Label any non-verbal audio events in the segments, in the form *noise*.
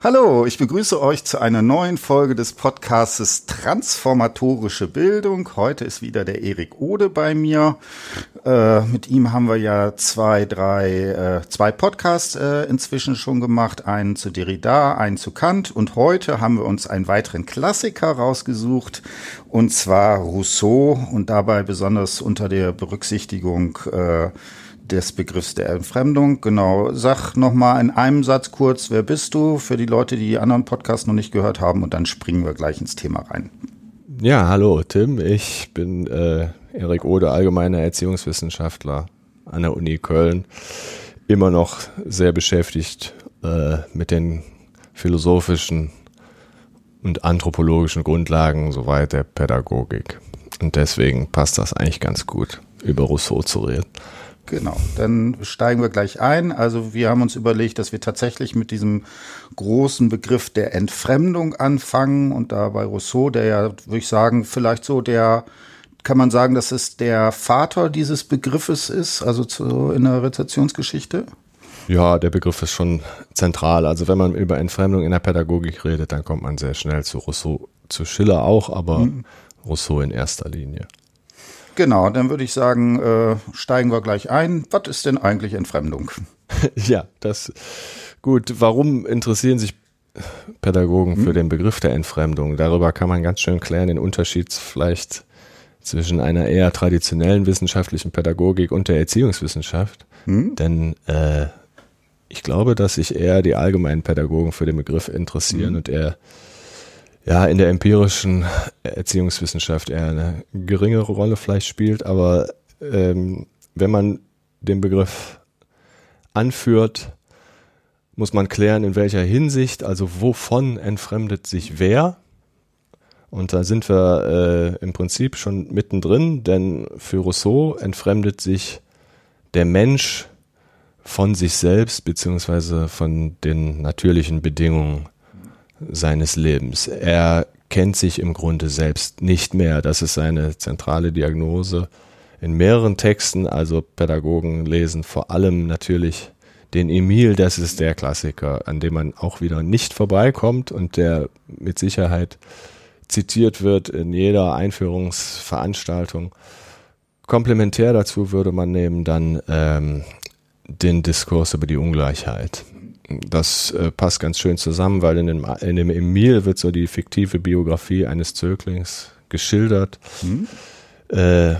Hallo, ich begrüße euch zu einer neuen Folge des Podcastes Transformatorische Bildung. Heute ist wieder der Erik Ode bei mir. Äh, mit ihm haben wir ja zwei, drei, äh, zwei Podcasts äh, inzwischen schon gemacht. Einen zu Derrida, einen zu Kant. Und heute haben wir uns einen weiteren Klassiker rausgesucht. Und zwar Rousseau. Und dabei besonders unter der Berücksichtigung äh, des Begriffs der Entfremdung. Genau, sag nochmal in einem Satz kurz, wer bist du für die Leute, die die anderen Podcasts noch nicht gehört haben und dann springen wir gleich ins Thema rein. Ja, hallo Tim, ich bin äh, Erik Ode, allgemeiner Erziehungswissenschaftler an der Uni Köln, immer noch sehr beschäftigt äh, mit den philosophischen und anthropologischen Grundlagen soweit der Pädagogik. Und deswegen passt das eigentlich ganz gut, über Rousseau zu reden. Genau, dann steigen wir gleich ein. Also wir haben uns überlegt, dass wir tatsächlich mit diesem großen Begriff der Entfremdung anfangen und da bei Rousseau, der ja, würde ich sagen, vielleicht so der, kann man sagen, dass es der Vater dieses Begriffes ist, also zu, in der Rezeptionsgeschichte? Ja, der Begriff ist schon zentral. Also wenn man über Entfremdung in der Pädagogik redet, dann kommt man sehr schnell zu Rousseau, zu Schiller auch, aber mhm. Rousseau in erster Linie. Genau, dann würde ich sagen, äh, steigen wir gleich ein. Was ist denn eigentlich Entfremdung? *laughs* ja, das gut. Warum interessieren sich Pädagogen hm? für den Begriff der Entfremdung? Darüber kann man ganz schön klären, den Unterschied vielleicht zwischen einer eher traditionellen wissenschaftlichen Pädagogik und der Erziehungswissenschaft. Hm? Denn äh, ich glaube, dass sich eher die allgemeinen Pädagogen für den Begriff interessieren hm. und eher ja in der empirischen Erziehungswissenschaft eher eine geringere Rolle vielleicht spielt, aber ähm, wenn man den Begriff anführt, muss man klären, in welcher Hinsicht, also wovon entfremdet sich wer. Und da sind wir äh, im Prinzip schon mittendrin, denn für Rousseau entfremdet sich der Mensch von sich selbst beziehungsweise von den natürlichen Bedingungen seines Lebens. Er kennt sich im Grunde selbst nicht mehr. Das ist seine zentrale Diagnose. In mehreren Texten, also Pädagogen lesen vor allem natürlich den Emil, das ist der Klassiker, an dem man auch wieder nicht vorbeikommt und der mit Sicherheit zitiert wird in jeder Einführungsveranstaltung. Komplementär dazu würde man nehmen dann ähm, den Diskurs über die Ungleichheit das äh, passt ganz schön zusammen, weil in dem, in dem Emil wird so die fiktive Biografie eines Zöglings geschildert mhm. äh,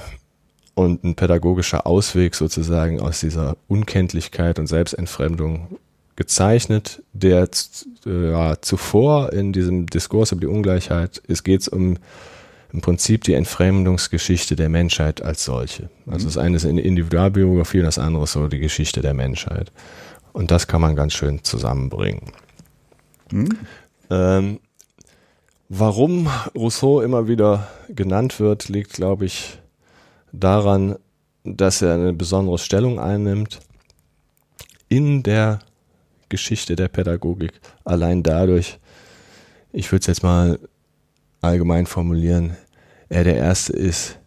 und ein pädagogischer Ausweg sozusagen aus dieser Unkenntlichkeit und Selbstentfremdung gezeichnet, der äh, ja, zuvor in diesem Diskurs über die Ungleichheit, es geht um im Prinzip die Entfremdungsgeschichte der Menschheit als solche. Also mhm. das eine ist eine Individualbiografie und das andere ist so die Geschichte der Menschheit. Und das kann man ganz schön zusammenbringen. Hm? Ähm, warum Rousseau immer wieder genannt wird, liegt, glaube ich, daran, dass er eine besondere Stellung einnimmt in der Geschichte der Pädagogik. Allein dadurch, ich würde es jetzt mal allgemein formulieren, er der Erste ist,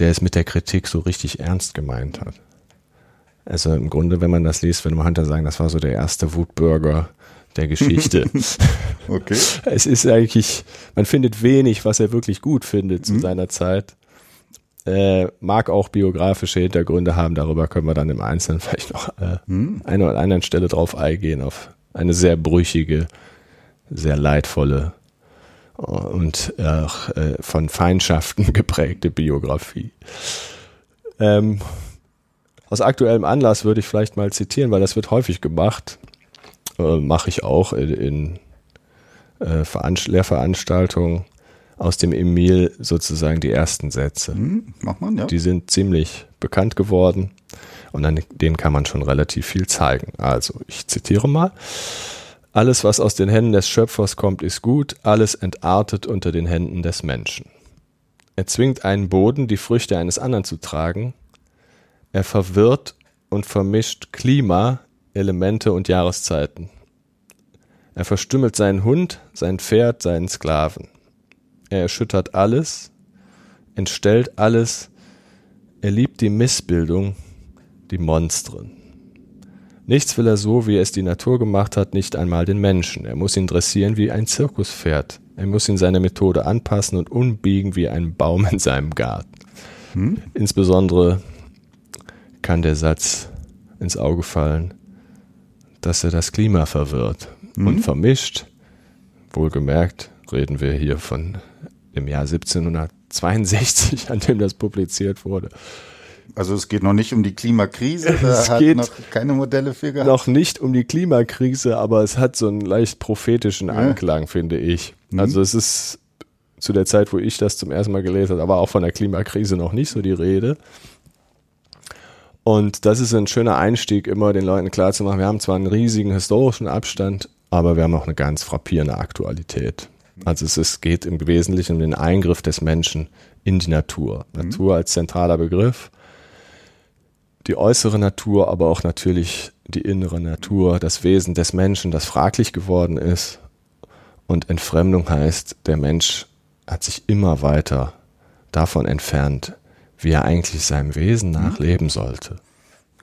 der es mit der Kritik so richtig ernst gemeint hat. Also im Grunde, wenn man das liest, würde man Hunter sagen, das war so der erste Wutbürger der Geschichte. *laughs* okay. Es ist eigentlich, man findet wenig, was er wirklich gut findet zu mhm. seiner Zeit. Äh, mag auch biografische Hintergründe haben, darüber können wir dann im Einzelnen *laughs* vielleicht noch äh, mhm. einer oder anderen Stelle drauf eingehen, auf eine sehr brüchige, sehr leidvolle und auch äh, von Feindschaften *laughs* geprägte Biografie. Ähm, aus aktuellem Anlass würde ich vielleicht mal zitieren, weil das wird häufig gemacht. Äh, Mache ich auch in, in äh, Lehrveranstaltungen aus dem Emil sozusagen die ersten Sätze. Hm, macht man, ja. Die sind ziemlich bekannt geworden und an denen kann man schon relativ viel zeigen. Also, ich zitiere mal. Alles, was aus den Händen des Schöpfers kommt, ist gut, alles entartet unter den Händen des Menschen. Er zwingt einen Boden, die Früchte eines anderen zu tragen, er verwirrt und vermischt Klima, Elemente und Jahreszeiten. Er verstümmelt seinen Hund, sein Pferd, seinen Sklaven. Er erschüttert alles, entstellt alles, er liebt die Missbildung, die Monstren. Nichts will er so, wie es die Natur gemacht hat, nicht einmal den Menschen. Er muss ihn dressieren wie ein Zirkuspferd. Er muss ihn seine Methode anpassen und umbiegen wie ein Baum in seinem Garten. Hm? Insbesondere kann der Satz ins Auge fallen, dass er das Klima verwirrt hm? und vermischt. Wohlgemerkt reden wir hier von dem Jahr 1762, an dem das publiziert wurde. Also es geht noch nicht um die Klimakrise, *laughs* da es hat geht noch keine Modelle für gehabt. Noch nicht um die Klimakrise, aber es hat so einen leicht prophetischen Anklang, ja. finde ich. Mhm. Also es ist zu der Zeit, wo ich das zum ersten Mal gelesen habe, aber auch von der Klimakrise noch nicht so die Rede. Und das ist ein schöner Einstieg, immer den Leuten klarzumachen, wir haben zwar einen riesigen historischen Abstand, aber wir haben auch eine ganz frappierende Aktualität. Also es ist, geht im Wesentlichen um den Eingriff des Menschen in die Natur. Mhm. Natur als zentraler Begriff die äußere Natur, aber auch natürlich die innere Natur, das Wesen des Menschen, das fraglich geworden ist. Und Entfremdung heißt, der Mensch hat sich immer weiter davon entfernt, wie er eigentlich seinem Wesen nach mhm. leben sollte.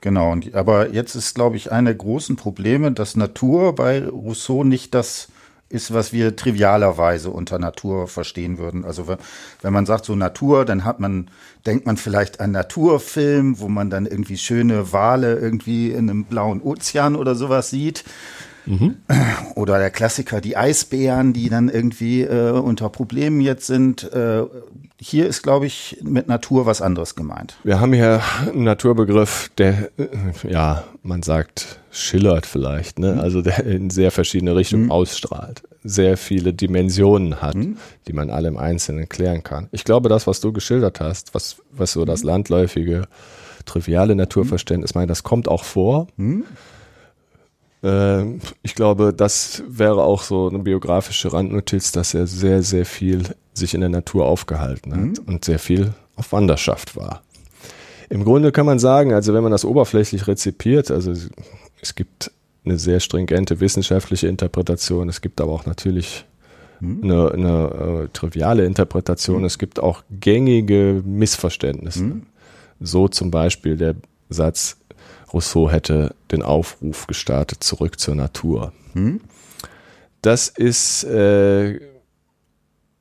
Genau, und, aber jetzt ist, glaube ich, eine der großen Probleme, dass Natur bei Rousseau nicht das ist, was wir trivialerweise unter Natur verstehen würden. Also wenn man sagt so Natur, dann hat man, denkt man vielleicht an Naturfilm, wo man dann irgendwie schöne Wale irgendwie in einem blauen Ozean oder sowas sieht. Mhm. Oder der Klassiker, die Eisbären, die dann irgendwie äh, unter Problemen jetzt sind. Äh, hier ist, glaube ich, mit Natur was anderes gemeint. Wir haben hier einen Naturbegriff, der, ja, man sagt, schillert vielleicht, ne? Mhm. also der in sehr verschiedene Richtungen mhm. ausstrahlt, sehr viele Dimensionen hat, mhm. die man alle im Einzelnen klären kann. Ich glaube, das, was du geschildert hast, was, was so das mhm. landläufige, triviale Naturverständnis meint, das kommt auch vor. Mhm. Ähm, ich glaube, das wäre auch so eine biografische Randnotiz, dass er sehr, sehr viel sich in der Natur aufgehalten hat mhm. und sehr viel auf Wanderschaft war. Im Grunde kann man sagen, also wenn man das oberflächlich rezipiert, also es gibt eine sehr stringente wissenschaftliche Interpretation, es gibt aber auch natürlich mhm. eine, eine äh, triviale Interpretation, mhm. es gibt auch gängige Missverständnisse. Mhm. So zum Beispiel der Satz, Rousseau hätte den Aufruf gestartet, zurück zur Natur. Hm? Das ist äh,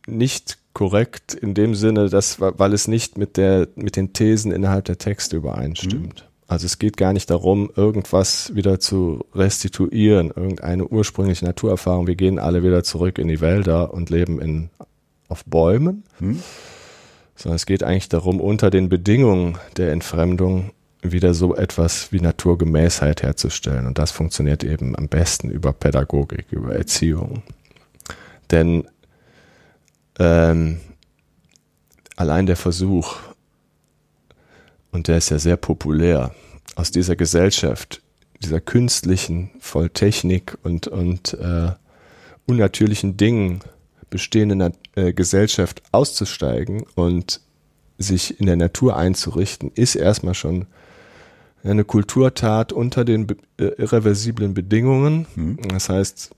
nicht korrekt in dem Sinne, dass, weil es nicht mit, der, mit den Thesen innerhalb der Texte übereinstimmt. Hm? Also es geht gar nicht darum, irgendwas wieder zu restituieren, irgendeine ursprüngliche Naturerfahrung. Wir gehen alle wieder zurück in die Wälder und leben in, auf Bäumen. Hm? Sondern es geht eigentlich darum, unter den Bedingungen der Entfremdung wieder so etwas wie Naturgemäßheit herzustellen. Und das funktioniert eben am besten über Pädagogik, über Erziehung. Denn ähm, allein der Versuch, und der ist ja sehr populär, aus dieser Gesellschaft, dieser künstlichen, voll Technik und, und äh, unnatürlichen Dingen bestehenden äh, Gesellschaft auszusteigen und sich in der Natur einzurichten, ist erstmal schon eine Kulturtat unter den äh, irreversiblen Bedingungen. Mhm. Das heißt,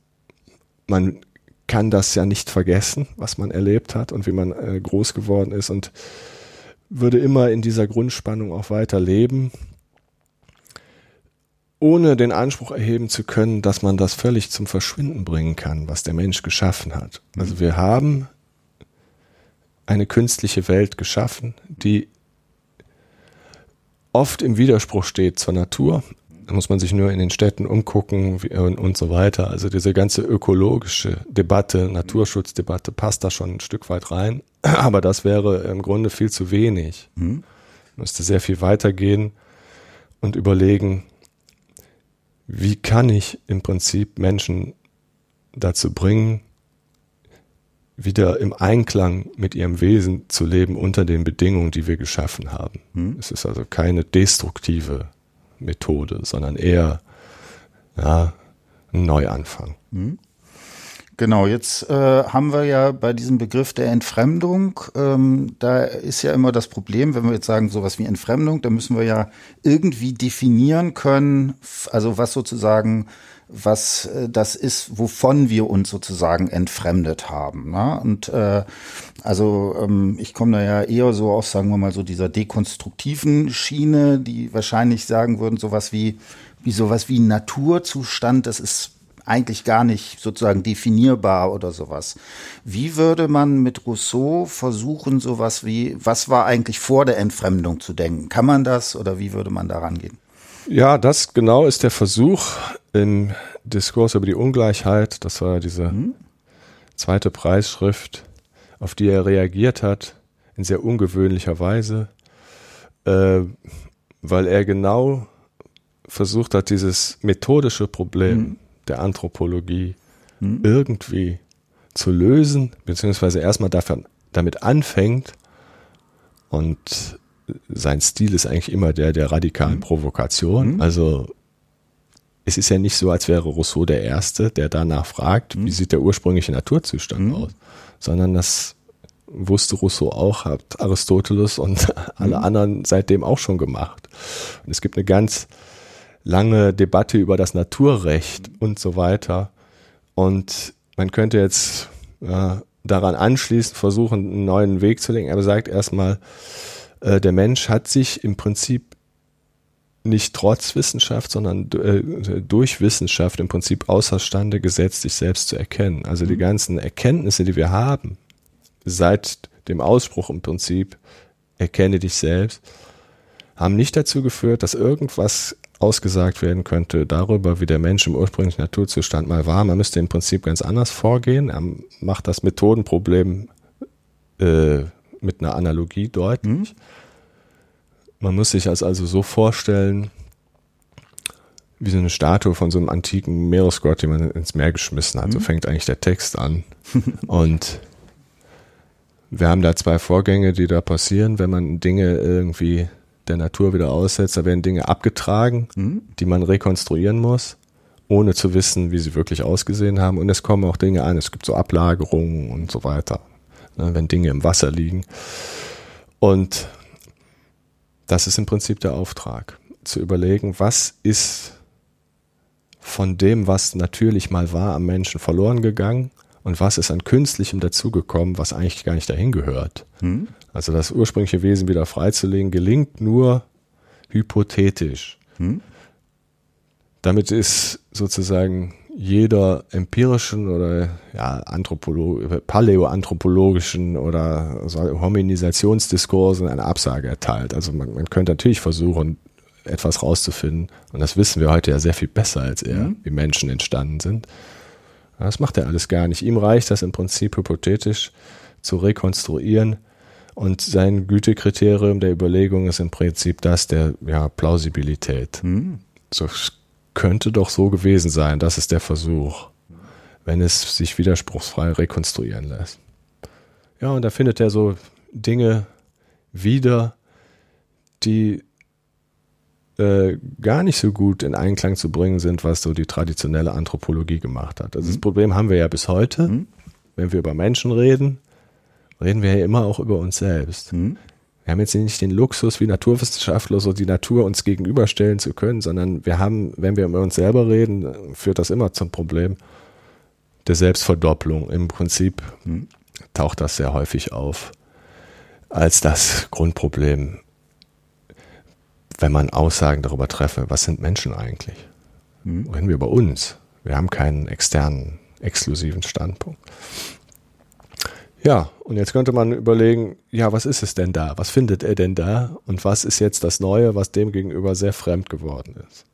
man kann das ja nicht vergessen, was man erlebt hat und wie man äh, groß geworden ist und würde immer in dieser Grundspannung auch weiter leben, ohne den Anspruch erheben zu können, dass man das völlig zum Verschwinden bringen kann, was der Mensch geschaffen hat. Also wir haben eine künstliche Welt geschaffen, die oft im Widerspruch steht zur Natur. Da muss man sich nur in den Städten umgucken und, so weiter. Also diese ganze ökologische Debatte, Naturschutzdebatte passt da schon ein Stück weit rein. *clears throat* Aber das wäre im Grunde viel zu wenig. Mhm. Müsste sehr viel weitergehen und überlegen, wie kann ich im Prinzip Menschen dazu bringen, wieder im Einklang mit ihrem Wesen zu leben unter den Bedingungen, die wir geschaffen haben. Hm. Es ist also keine destruktive Methode, sondern eher ja, ein Neuanfang. Hm. Genau, jetzt äh, haben wir ja bei diesem Begriff der Entfremdung, ähm, da ist ja immer das Problem, wenn wir jetzt sagen sowas wie Entfremdung, da müssen wir ja irgendwie definieren können, also was sozusagen was äh, das ist, wovon wir uns sozusagen entfremdet haben. Ne? Und äh, also ähm, ich komme da ja eher so aus, sagen wir mal, so dieser dekonstruktiven Schiene, die wahrscheinlich sagen würden, sowas wie, wie sowas wie Naturzustand, das ist eigentlich gar nicht sozusagen definierbar oder sowas. Wie würde man mit Rousseau versuchen, sowas wie, was war eigentlich vor der Entfremdung zu denken? Kann man das oder wie würde man da rangehen? Ja, das genau ist der Versuch im Diskurs über die Ungleichheit. Das war diese hm? zweite Preisschrift, auf die er reagiert hat, in sehr ungewöhnlicher Weise, äh, weil er genau versucht hat, dieses methodische Problem hm der Anthropologie hm. irgendwie zu lösen, beziehungsweise erstmal dafür, damit anfängt. Und sein Stil ist eigentlich immer der der radikalen hm. Provokation. Hm. Also es ist ja nicht so, als wäre Rousseau der Erste, der danach fragt, wie hm. sieht der ursprüngliche Naturzustand hm. aus, sondern das wusste Rousseau auch, hat Aristoteles und *laughs* alle hm. anderen seitdem auch schon gemacht. Und es gibt eine ganz lange Debatte über das Naturrecht und so weiter. Und man könnte jetzt äh, daran anschließend versuchen, einen neuen Weg zu lenken. Er sagt erstmal, äh, der Mensch hat sich im Prinzip nicht trotz Wissenschaft, sondern äh, durch Wissenschaft im Prinzip außerstande gesetzt, sich selbst zu erkennen. Also die mhm. ganzen Erkenntnisse, die wir haben, seit dem Ausspruch im Prinzip, erkenne dich selbst, haben nicht dazu geführt, dass irgendwas ausgesagt werden könnte darüber, wie der Mensch im ursprünglichen Naturzustand mal war. Man müsste im Prinzip ganz anders vorgehen. Er macht das Methodenproblem äh, mit einer Analogie deutlich. Mhm. Man muss sich das also so vorstellen, wie so eine Statue von so einem antiken Meeresgott, den man ins Meer geschmissen hat. Mhm. So fängt eigentlich der Text an. *laughs* Und wir haben da zwei Vorgänge, die da passieren, wenn man Dinge irgendwie der Natur wieder aussetzt. Da werden Dinge abgetragen, mhm. die man rekonstruieren muss, ohne zu wissen, wie sie wirklich ausgesehen haben. Und es kommen auch Dinge an. Es gibt so Ablagerungen und so weiter, ne, wenn Dinge im Wasser liegen. Und das ist im Prinzip der Auftrag, zu überlegen, was ist von dem, was natürlich mal war, am Menschen verloren gegangen und was ist an Künstlichem dazugekommen, was eigentlich gar nicht dahin gehört. Hm. Also das ursprüngliche Wesen wieder freizulegen, gelingt nur hypothetisch. Hm. Damit ist sozusagen jeder empirischen oder ja, Anthropolo paläoanthropologischen oder Hominisationsdiskursen eine Absage erteilt. Also man, man, könnte natürlich versuchen, etwas rauszufinden. Und das wissen wir heute ja sehr viel besser als er, mhm. wie Menschen entstanden sind. Das macht er alles gar nicht. Ihm reicht das im Prinzip hypothetisch zu rekonstruieren. Und sein Gütekriterium der Überlegung ist im Prinzip das der ja, Plausibilität. Hm. So könnte doch so gewesen sein. Das ist der Versuch, wenn es sich widerspruchsfrei rekonstruieren lässt. Ja, und da findet er so Dinge wieder, die äh, gar nicht so gut in Einklang zu bringen sind, was so die traditionelle Anthropologie gemacht hat. Also mhm. das Problem haben wir ja bis heute, mhm. wenn wir über Menschen reden, reden wir ja immer auch über uns selbst. Mhm. Wir haben jetzt nicht den Luxus, wie Naturwissenschaftler so die Natur uns gegenüberstellen zu können, sondern wir haben, wenn wir über uns selber reden, führt das immer zum Problem der Selbstverdopplung. Im Prinzip mhm. taucht das sehr häufig auf als das Grundproblem wenn man Aussagen darüber treffe, was sind Menschen eigentlich? Mhm. Reden wir über uns. Wir haben keinen externen, exklusiven Standpunkt. Ja, und jetzt könnte man überlegen, ja, was ist es denn da? Was findet er denn da? Und was ist jetzt das Neue, was dem gegenüber sehr fremd geworden ist?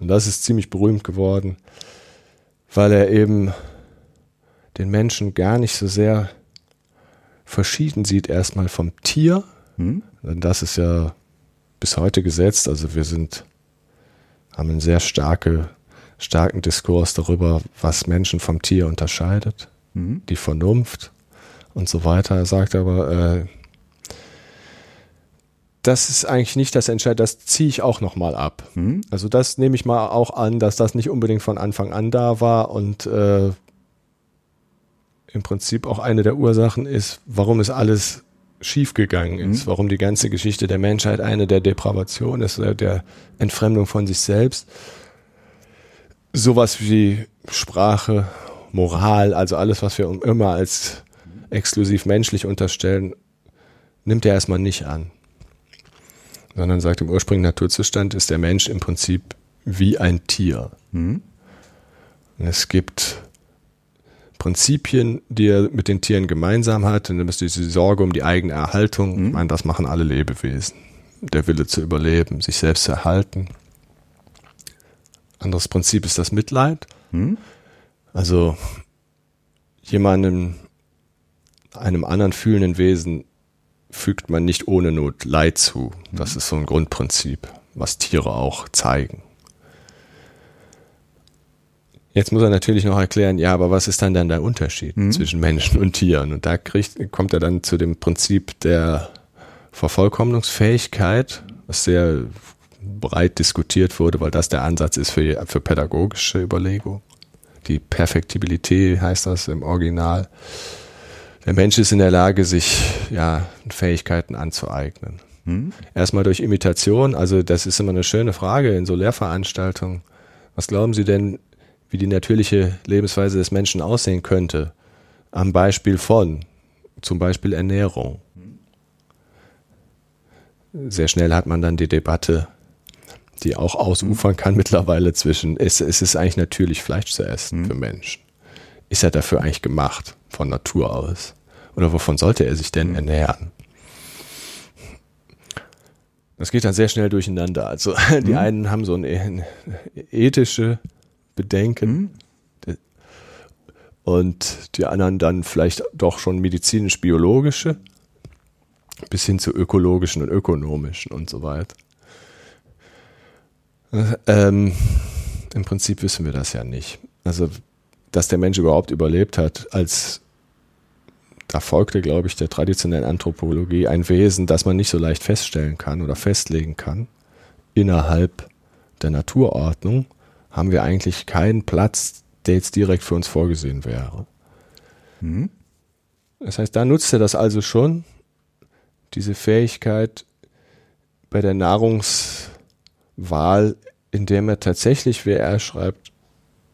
Und das ist ziemlich berühmt geworden, weil er eben den Menschen gar nicht so sehr verschieden sieht, erstmal vom Tier. Hm? Denn das ist ja bis heute gesetzt. Also wir sind, haben einen sehr starke, starken Diskurs darüber, was Menschen vom Tier unterscheidet, mhm. die Vernunft und so weiter. Er sagt aber, äh, das ist eigentlich nicht das Entscheidende, das ziehe ich auch nochmal ab. Mhm. Also das nehme ich mal auch an, dass das nicht unbedingt von Anfang an da war und äh, im Prinzip auch eine der Ursachen ist, warum es alles schiefgegangen ist, mhm. warum die ganze Geschichte der Menschheit eine der Depravation ist, der Entfremdung von sich selbst. Sowas wie Sprache, Moral, also alles, was wir immer als exklusiv menschlich unterstellen, nimmt er erstmal nicht an. Sondern sagt, im ursprünglichen Naturzustand ist der Mensch im Prinzip wie ein Tier. Mhm. Es gibt Prinzipien, die er mit den Tieren gemeinsam hat. Und dann ist diese Sorge um die eigene Erhaltung. Mhm. Ich meine, das machen alle Lebewesen. Der Wille zu überleben, sich selbst zu erhalten. Anderes Prinzip ist das Mitleid. Mhm. Also jemandem, einem anderen fühlenden Wesen fügt man nicht ohne Not Leid zu. Das mhm. ist so ein Grundprinzip, was Tiere auch zeigen. Jetzt muss er natürlich noch erklären, ja, aber was ist dann dann der Unterschied mhm. zwischen Menschen und Tieren? Und da kriegt, kommt er dann zu dem Prinzip der Vervollkommnungsfähigkeit, was sehr breit diskutiert wurde, weil das der Ansatz ist für, für pädagogische Überlegung. Die Perfektibilität heißt das im Original. Der Mensch ist in der Lage, sich ja, Fähigkeiten anzueignen. Mhm. Erstmal durch Imitation, also das ist immer eine schöne Frage in so Lehrveranstaltungen. Was glauben Sie denn, wie die natürliche Lebensweise des Menschen aussehen könnte, am Beispiel von zum Beispiel Ernährung. Sehr schnell hat man dann die Debatte, die auch ausufern kann mittlerweile zwischen, ist, ist es eigentlich natürlich Fleisch zu essen mhm. für Menschen? Ist er dafür eigentlich gemacht von Natur aus? Oder wovon sollte er sich denn mhm. ernähren? Das geht dann sehr schnell durcheinander. Also *laughs* die mhm. einen haben so eine ethische bedenken. Mhm. Und die anderen dann vielleicht doch schon medizinisch-biologische, bis hin zu ökologischen und ökonomischen und so weiter. Ähm, Im Prinzip wissen wir das ja nicht. Also, dass der Mensch überhaupt überlebt hat, als da folgte, glaube ich, der traditionellen Anthropologie ein Wesen, das man nicht so leicht feststellen kann oder festlegen kann innerhalb der Naturordnung, haben wir eigentlich keinen Platz, der jetzt direkt für uns vorgesehen wäre. Mhm. Das heißt, da nutzt er das also schon, diese Fähigkeit bei der Nahrungswahl, indem er tatsächlich, wie er schreibt,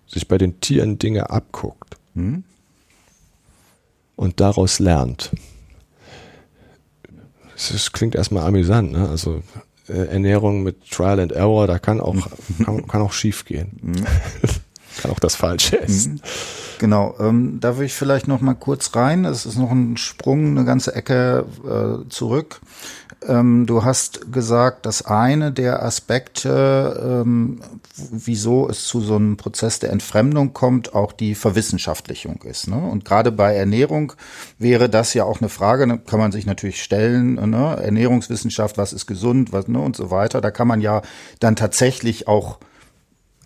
sich bei den Tieren Dinge abguckt mhm. Und daraus lernt. Das klingt erstmal amüsant, ne? Also äh, Ernährung mit Trial and Error, da kann auch, *laughs* kann, kann auch schief gehen. Mhm. *laughs* kann auch das Falsche essen. Genau, ähm, da will ich vielleicht noch mal kurz rein. Es ist noch ein Sprung, eine ganze Ecke äh, zurück. Ähm, du hast gesagt, dass eine der Aspekte, ähm, wieso es zu so einem Prozess der Entfremdung kommt, auch die Verwissenschaftlichung ist. Ne? Und gerade bei Ernährung wäre das ja auch eine Frage, ne? kann man sich natürlich stellen, ne? Ernährungswissenschaft, was ist gesund, was ne? und so weiter. Da kann man ja dann tatsächlich auch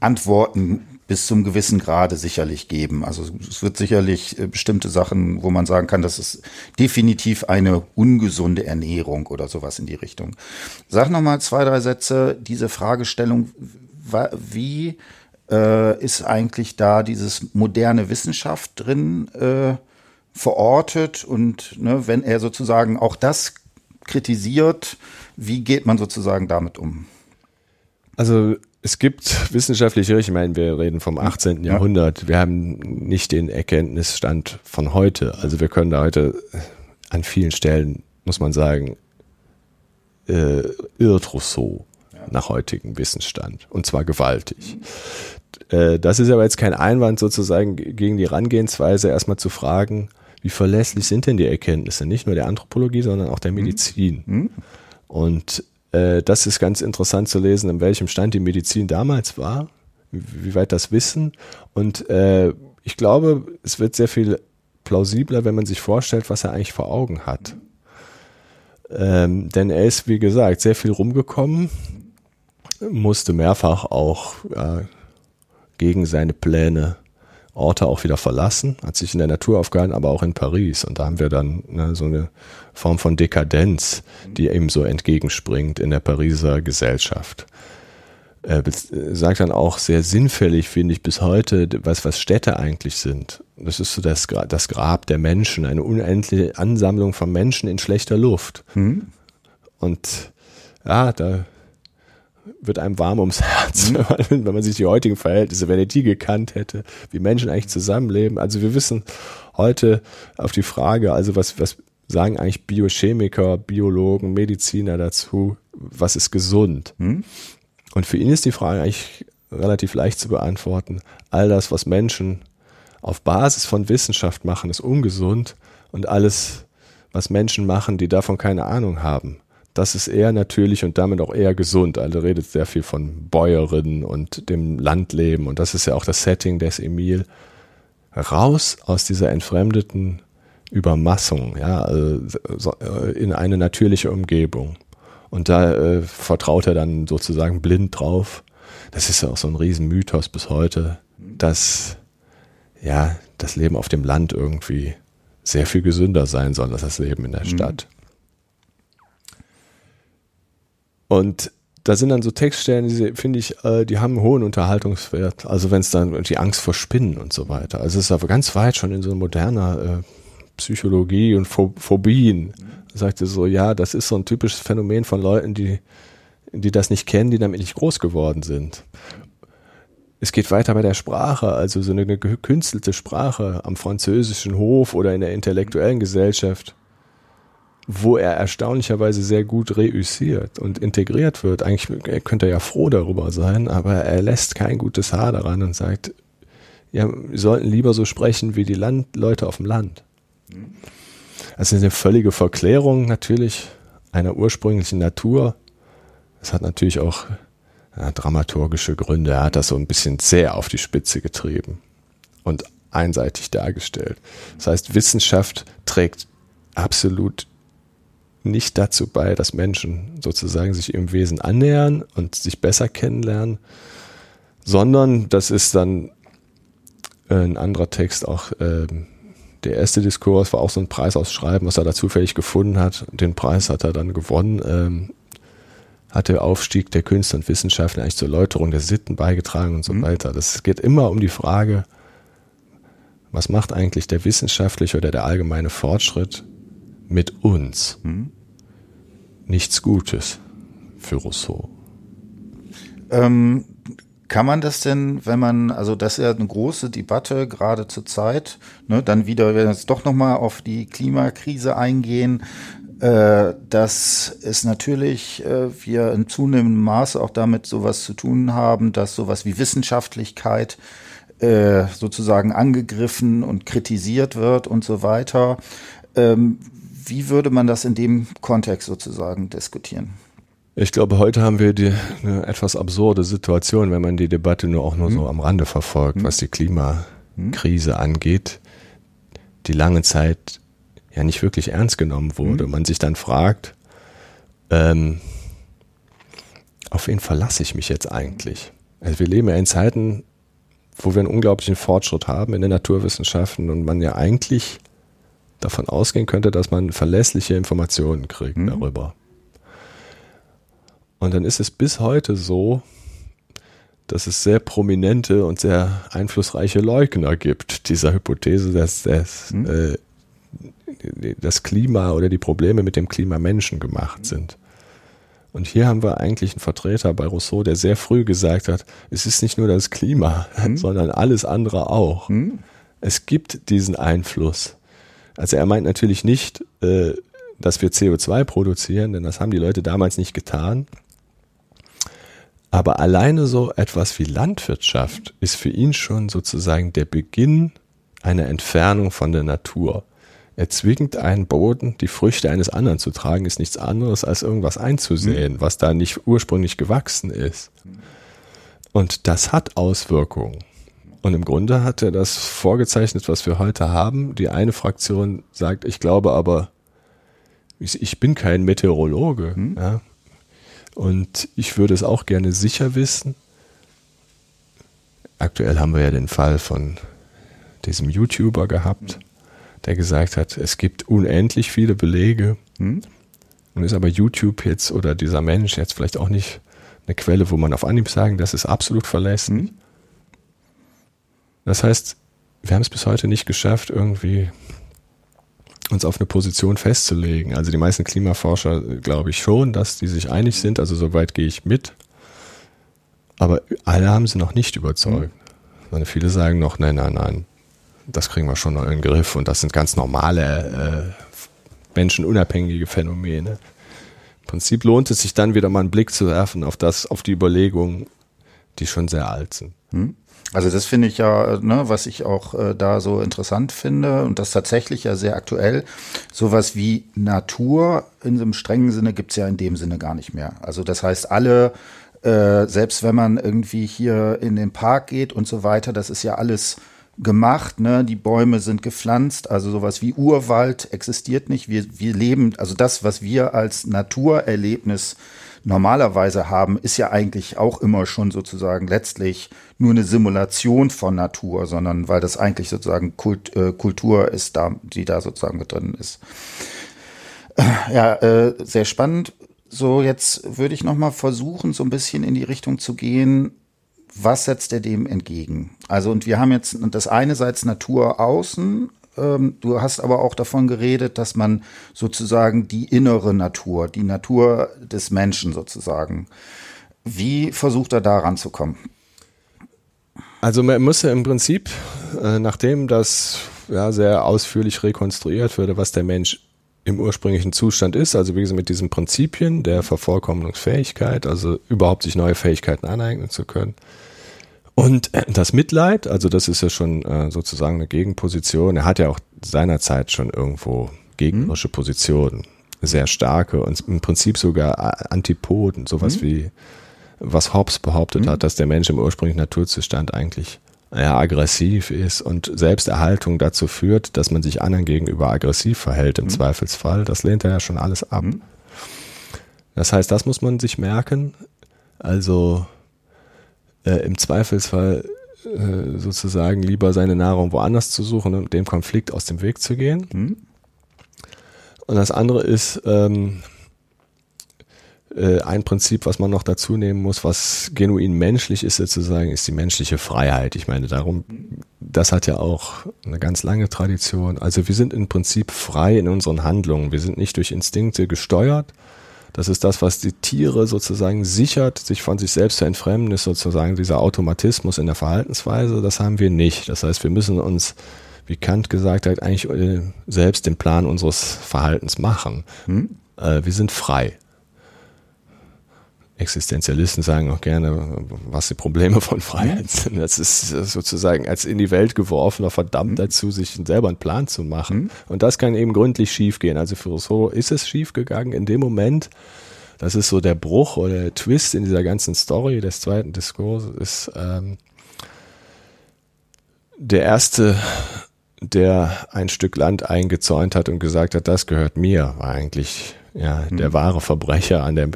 Antworten bis zum gewissen Grade sicherlich geben. Also es wird sicherlich äh, bestimmte Sachen, wo man sagen kann, das ist definitiv eine ungesunde Ernährung oder sowas in die Richtung. Sag noch mal zwei, drei Sätze, diese Fragestellung, wie äh, ist eigentlich da dieses moderne Wissenschaft drin äh, verortet und ne, wenn er sozusagen auch das kritisiert, wie geht man sozusagen damit um? Also es gibt wissenschaftliche, ich meine, wir reden vom 18. Ja. Jahrhundert, wir haben nicht den Erkenntnisstand von heute. Also wir können da heute an vielen Stellen, muss man sagen, äh, irrt Rousseau ja. nach heutigem Wissensstand. Und zwar gewaltig. Äh, das ist aber jetzt kein Einwand sozusagen gegen die Herangehensweise, erstmal zu fragen, wie verlässlich sind denn die Erkenntnisse? Nicht nur der Anthropologie, sondern auch der mhm. Medizin. Mhm. Und äh, das ist ganz interessant zu lesen, in welchem Stand die Medizin damals war, wie weit das Wissen. Und äh, ich glaube, es wird sehr viel plausibler, wenn man sich vorstellt, was er eigentlich vor Augen hat. Ähm, denn er ist, wie gesagt, sehr viel rumgekommen, musste mehrfach auch äh, gegen seine Pläne Orte auch wieder verlassen, hat sich in der Natur aufgehalten, aber auch in Paris. Und da haben wir dann ne, so eine Form von Dekadenz, die ihm so entgegenspringt in der Pariser Gesellschaft. äh, sagt dann auch sehr sinnfällig, finde ich, bis heute, was, was Städte eigentlich sind. Das ist so das, das Grab der Menschen, eine unendliche Ansammlung von Menschen in schlechter Luft. Mhm. Und ja, da wird einem warm ums Herz, mhm. *laughs* wenn, man, sich die heutigen Verhältnisse, wenn er die gekannt hätte, wie Menschen eigentlich zusammenleben. Also wir wissen heute auf die Frage, also was, was sagen eigentlich Biochemiker, Biologen, Mediziner dazu, was ist gesund? Mhm. Und für ihn ist die Frage eigentlich relativ leicht zu beantworten. All das, was Menschen auf Basis von Wissenschaft machen, ist ungesund und alles, was Menschen machen, die davon keine Ahnung haben, das ist eher natürlich und damit auch eher gesund. Also redet sehr viel von Bäuerinnen und dem Landleben und das ist ja auch das Setting des Emil. Raus aus dieser entfremdeten Übermassung, ja, also in eine natürliche Umgebung. Und da äh, vertraut er dann sozusagen blind drauf. Das ist ja auch so ein Riesenmythos bis heute, dass ja das Leben auf dem Land irgendwie sehr viel gesünder sein soll als das Leben in der mhm. Stadt. Und da sind dann so Textstellen, die finde ich, äh, die haben einen hohen Unterhaltungswert. Also wenn es dann die Angst vor Spinnen und so weiter. Also es ist aber ganz weit schon in so moderner äh, Psychologie und Phobien. Da sagte so, ja, das ist so ein typisches Phänomen von Leuten, die, die das nicht kennen, die damit nicht groß geworden sind. Es geht weiter bei der Sprache, also so eine gekünstelte Sprache am französischen Hof oder in der intellektuellen Gesellschaft wo er erstaunlicherweise sehr gut reüssiert und integriert wird. Eigentlich könnte er ja froh darüber sein, aber er lässt kein gutes Haar daran und sagt, ja, wir sollten lieber so sprechen wie die Land Leute auf dem Land. Also eine völlige Verklärung natürlich einer ursprünglichen Natur. Es hat natürlich auch ja, dramaturgische Gründe. Er hat das so ein bisschen sehr auf die Spitze getrieben und einseitig dargestellt. Das heißt, Wissenschaft trägt absolut nicht dazu bei, dass Menschen sozusagen sich im Wesen annähern und sich besser kennenlernen, sondern das ist dann äh, ein anderer Text auch. Äh, der erste Diskurs war auch so ein Preisausschreiben, was er da zufällig gefunden hat. Den Preis hat er dann gewonnen. Ähm, hat der Aufstieg der Künste und Wissenschaften eigentlich zur Läuterung der Sitten beigetragen und so mhm. weiter. Das geht immer um die Frage, was macht eigentlich der wissenschaftliche oder der allgemeine Fortschritt mit uns? Mhm nichts Gutes für Rousseau. Ähm, kann man das denn, wenn man, also das ist ja eine große Debatte gerade zur Zeit, ne, dann wieder, wenn wir jetzt doch nochmal auf die Klimakrise eingehen, äh, dass es natürlich äh, wir in zunehmendem Maße auch damit sowas zu tun haben, dass sowas wie Wissenschaftlichkeit äh, sozusagen angegriffen und kritisiert wird und so weiter. Ähm, wie würde man das in dem Kontext sozusagen diskutieren? Ich glaube, heute haben wir die, eine etwas absurde Situation, wenn man die Debatte nur auch nur hm. so am Rande verfolgt, hm. was die Klimakrise hm. angeht, die lange Zeit ja nicht wirklich ernst genommen wurde. Hm. Man sich dann fragt, ähm, auf wen verlasse ich mich jetzt eigentlich? Also wir leben ja in Zeiten, wo wir einen unglaublichen Fortschritt haben in den Naturwissenschaften und man ja eigentlich davon ausgehen könnte, dass man verlässliche Informationen kriegt mhm. darüber. Und dann ist es bis heute so, dass es sehr prominente und sehr einflussreiche Leugner gibt dieser Hypothese, dass das, mhm. äh, das Klima oder die Probleme mit dem Klima menschengemacht mhm. sind. Und hier haben wir eigentlich einen Vertreter bei Rousseau, der sehr früh gesagt hat, es ist nicht nur das Klima, mhm. sondern alles andere auch. Mhm. Es gibt diesen Einfluss. Also er meint natürlich nicht, äh, dass wir CO2 produzieren, denn das haben die Leute damals nicht getan. Aber alleine so etwas wie Landwirtschaft ist für ihn schon sozusagen der Beginn einer Entfernung von der Natur. Er zwingt einen Boden, die Früchte eines anderen zu tragen, ist nichts anderes als irgendwas einzusehen, mhm. was da nicht ursprünglich gewachsen ist. Und das hat Auswirkungen. Und im Grunde hat er das vorgezeichnet, was wir heute haben. Die eine Fraktion sagt, ich glaube aber, ich, bin kein Meteorologe. Hm? Ja. Und ich würde es auch gerne sicher wissen. Aktuell haben wir ja den Fall von diesem YouTuber gehabt, der gesagt hat, es gibt unendlich viele Belege. Hm? Und ist aber YouTube jetzt oder dieser Mensch jetzt vielleicht auch nicht eine Quelle, wo man auf Anhieb sagen, das ist absolut verlässlich. Mhm. Das heißt, wir haben es bis heute nicht geschafft, irgendwie uns auf eine Position festzulegen. Also die meisten Klimaforscher glaube ich schon, dass die sich einig sind, also soweit gehe ich mit. Aber alle haben sie noch nicht überzeugt. Mhm. Viele sagen noch, nein, nein, nein, das kriegen wir schon noch in den Griff und das sind ganz normale, äh, menschenunabhängige Phänomene. Im Prinzip lohnt es sich dann wieder mal einen Blick zu werfen auf das, auf die Überlegungen, die schon sehr alt sind. Mhm. Also das finde ich ja, ne, was ich auch äh, da so interessant finde und das tatsächlich ja sehr aktuell. Sowas wie Natur in einem strengen Sinne gibt's ja in dem Sinne gar nicht mehr. Also das heißt, alle, äh, selbst wenn man irgendwie hier in den Park geht und so weiter, das ist ja alles gemacht, ne? Die Bäume sind gepflanzt, also sowas wie Urwald existiert nicht. Wir, wir leben, also das, was wir als Naturerlebnis normalerweise haben, ist ja eigentlich auch immer schon sozusagen letztlich nur eine Simulation von Natur, sondern weil das eigentlich sozusagen Kult, äh, Kultur ist, da, die da sozusagen drin ist. Äh, ja, äh, sehr spannend. So, jetzt würde ich noch mal versuchen, so ein bisschen in die Richtung zu gehen. Was setzt er dem entgegen? Also, und wir haben jetzt das einerseits Natur außen ähm, du hast aber auch davon geredet, dass man sozusagen die innere Natur, die Natur des Menschen sozusagen, wie versucht er daran zu kommen? Also man muss ja im Prinzip, äh, nachdem das ja sehr ausführlich rekonstruiert wurde, was der Mensch im ursprünglichen Zustand ist, also wie gesagt mit diesen Prinzipien der Vervollkommnungsfähigkeit, also überhaupt sich neue Fähigkeiten aneignen zu können, und das Mitleid, also das ist ja schon äh, sozusagen eine Gegenposition. Er hat ja auch seinerzeit schon irgendwo gegnerische mhm. Positionen, sehr starke und im Prinzip sogar Antipoden, sowas mhm. wie was Hobbes behauptet mhm. hat, dass der Mensch im ursprünglichen Naturzustand eigentlich ja, aggressiv ist und Selbsterhaltung dazu führt, dass man sich anderen gegenüber aggressiv verhält im mhm. Zweifelsfall. Das lehnt er ja schon alles ab. Mhm. Das heißt, das muss man sich merken. Also äh, im Zweifelsfall äh, sozusagen lieber seine Nahrung woanders zu suchen und dem Konflikt aus dem Weg zu gehen. Mhm. Und das andere ist ähm, äh, ein Prinzip, was man noch dazu nehmen muss, was genuin menschlich ist sozusagen, ist die menschliche Freiheit. Ich meine, darum, das hat ja auch eine ganz lange Tradition. Also wir sind im Prinzip frei in unseren Handlungen. Wir sind nicht durch Instinkte gesteuert, das ist das, was die Tiere sozusagen sichert, sich von sich selbst zu entfremden, ist sozusagen dieser Automatismus in der Verhaltensweise. Das haben wir nicht. Das heißt, wir müssen uns, wie Kant gesagt hat, eigentlich äh, selbst den Plan unseres Verhaltens machen. Hm? wir sind frei. Existenzialisten sagen auch gerne, was die Probleme von Freiheit sind. Das ist sozusagen als in die Welt geworfener verdammt mhm. dazu, sich selber einen Plan zu machen. Mhm. Und das kann eben gründlich schiefgehen. Also für Rousseau ist es schiefgegangen in dem Moment. Das ist so der Bruch oder der Twist in dieser ganzen Story des zweiten Diskurses ist ähm, der erste, der ein Stück Land eingezäunt hat und gesagt hat, das gehört mir, war eigentlich ja der mhm. wahre Verbrecher an der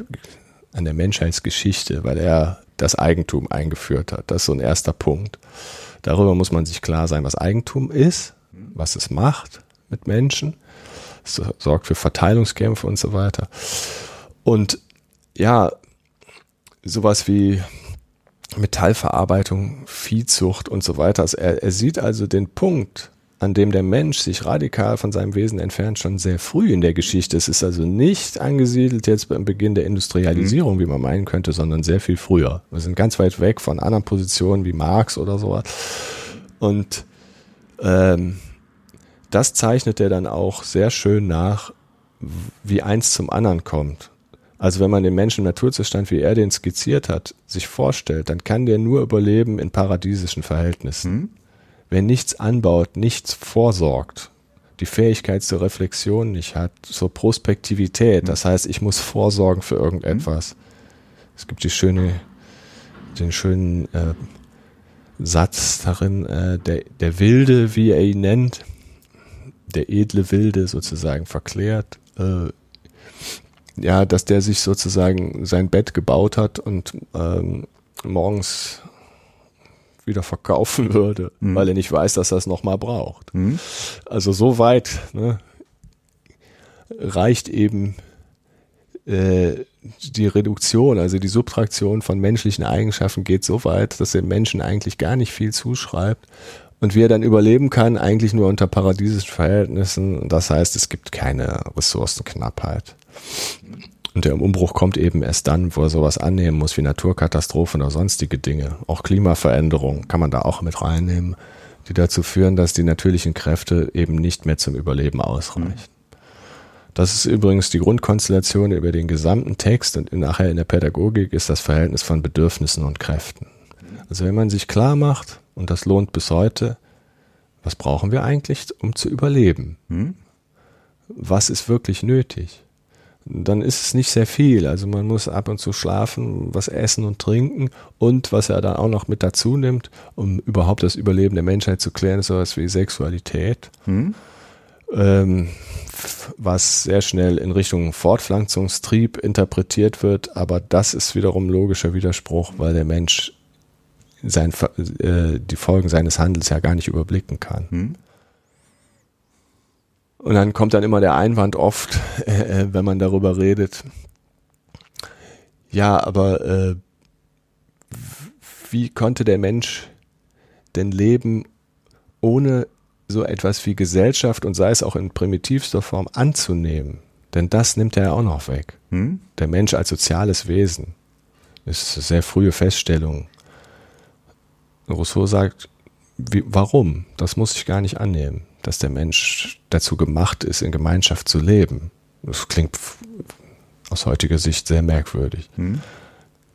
an der Menschheitsgeschichte, weil er das Eigentum eingeführt hat. Das ist so ein erster Punkt. Darüber muss man sich klar sein, was Eigentum ist, was es macht mit Menschen. Es sorgt für Verteilungskämpfe und so weiter. Und ja, sowas wie Metallverarbeitung, Viehzucht und so weiter. Also er, er sieht also den Punkt, an dem der Mensch sich radikal von seinem Wesen entfernt, schon sehr früh in der Geschichte. Es ist also nicht angesiedelt jetzt beim Beginn der Industrialisierung, mhm. wie man meinen könnte, sondern sehr viel früher. Wir sind ganz weit weg von anderen Positionen wie Marx oder sowas. Und ähm, das zeichnet er dann auch sehr schön nach, wie eins zum anderen kommt. Also wenn man den Menschen im Naturzustand, wie er den skizziert hat, sich vorstellt, dann kann der nur überleben in paradiesischen Verhältnissen. Mhm wer nichts anbaut, nichts vorsorgt, die Fähigkeit zur Reflexion nicht hat, zur Prospektivität. Das heißt, ich muss vorsorgen für irgendetwas. Es gibt die schöne, den schönen äh, Satz darin, äh, der, der Wilde, wie er ihn nennt, der edle Wilde sozusagen verklärt, äh, ja, dass der sich sozusagen sein Bett gebaut hat und ähm, morgens wieder verkaufen würde, mhm. weil er nicht weiß, dass er es nochmal braucht. Mhm. Also so weit ne, reicht eben äh, die Reduktion, also die Subtraktion von menschlichen Eigenschaften geht so weit, dass der Menschen eigentlich gar nicht viel zuschreibt und wie er dann überleben kann, eigentlich nur unter paradiesischen Verhältnissen. Das heißt, es gibt keine Ressourcenknappheit. Und der Umbruch kommt eben erst dann, wo er sowas annehmen muss wie Naturkatastrophen oder sonstige Dinge. Auch Klimaveränderungen kann man da auch mit reinnehmen, die dazu führen, dass die natürlichen Kräfte eben nicht mehr zum Überleben ausreichen. Das ist übrigens die Grundkonstellation über den gesamten Text und nachher in der Pädagogik ist das Verhältnis von Bedürfnissen und Kräften. Also wenn man sich klar macht, und das lohnt bis heute, was brauchen wir eigentlich, um zu überleben? Hm? Was ist wirklich nötig? Dann ist es nicht sehr viel. Also man muss ab und zu schlafen, was essen und trinken und was er dann auch noch mit dazu nimmt, um überhaupt das Überleben der Menschheit zu klären, ist sowas wie Sexualität. Hm? Ähm, was sehr schnell in Richtung Fortpflanzungstrieb interpretiert wird, aber das ist wiederum logischer Widerspruch, weil der Mensch sein, äh, die Folgen seines Handels ja gar nicht überblicken kann. Hm. Und dann kommt dann immer der Einwand oft, *laughs* äh, äh, wenn man darüber redet, ja, aber äh, wie konnte der Mensch denn leben, ohne so etwas wie Gesellschaft und sei es auch in primitivster Form anzunehmen? Denn das nimmt er ja auch noch weg. Hm? Der Mensch als soziales Wesen ist eine sehr frühe Feststellung. Rousseau sagt, wie, warum? Das muss ich gar nicht annehmen, dass der Mensch dazu gemacht ist, in Gemeinschaft zu leben. Das klingt aus heutiger Sicht sehr merkwürdig. Hm.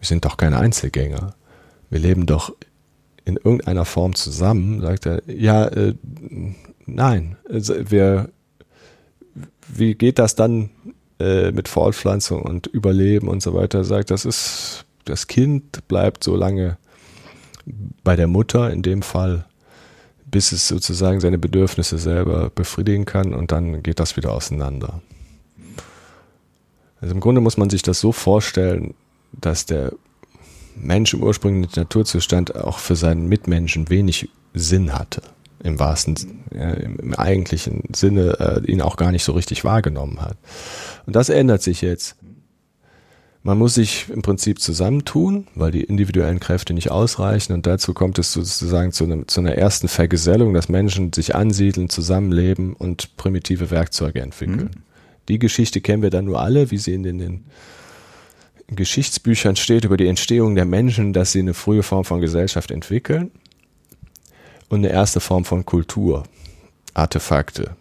Wir sind doch keine Einzelgänger. Wir leben doch in irgendeiner Form zusammen, sagt er. Ja, äh, nein. Also wir, wie geht das dann äh, mit Fortpflanzung und Überleben und so weiter? Er sagt, das ist, das Kind bleibt so lange bei der Mutter in dem Fall, bis es sozusagen seine Bedürfnisse selber befriedigen kann und dann geht das wieder auseinander. Also im Grunde muss man sich das so vorstellen, dass der Mensch im ursprünglichen Naturzustand auch für seinen Mitmenschen wenig Sinn hatte. Im wahrsten, im eigentlichen Sinne äh, ihn auch gar nicht so richtig wahrgenommen hat. Und das ändert sich jetzt. Man muss sich im Prinzip zusammentun, weil die individuellen Kräfte nicht ausreichen und dazu kommt es sozusagen zu, einem, zu einer ersten Vergesellung, dass Menschen sich ansiedeln, zusammenleben und primitive Werkzeuge entwickeln. Mhm. Die Geschichte kennen wir dann nur alle, wie sie in den, in den Geschichtsbüchern steht über die Entstehung der Menschen, dass sie eine frühe Form von Gesellschaft entwickeln und eine erste Form von Kultur, Artefakte,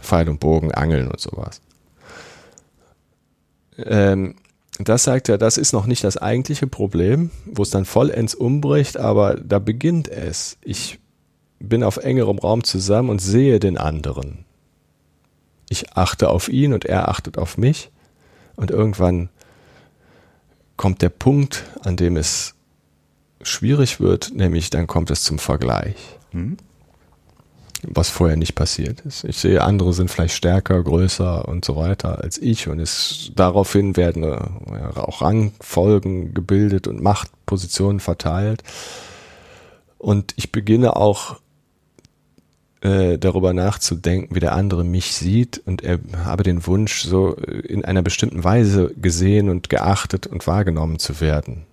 Pfeil und Bogen, Angeln und sowas. Ähm, das sagt er, das ist noch nicht das eigentliche Problem, wo es dann vollends umbricht, aber da beginnt es. Ich bin auf engerem Raum zusammen und sehe den anderen. Ich achte auf ihn und er achtet auf mich. Und irgendwann kommt der Punkt, an dem es schwierig wird, nämlich dann kommt es zum Vergleich. Hm? Was vorher nicht passiert ist. Ich sehe, andere sind vielleicht stärker, größer und so weiter als ich und es daraufhin werden äh, auch Rangfolgen gebildet und Machtpositionen verteilt. Und ich beginne auch äh, darüber nachzudenken, wie der andere mich sieht und er habe den Wunsch, so in einer bestimmten Weise gesehen und geachtet und wahrgenommen zu werden.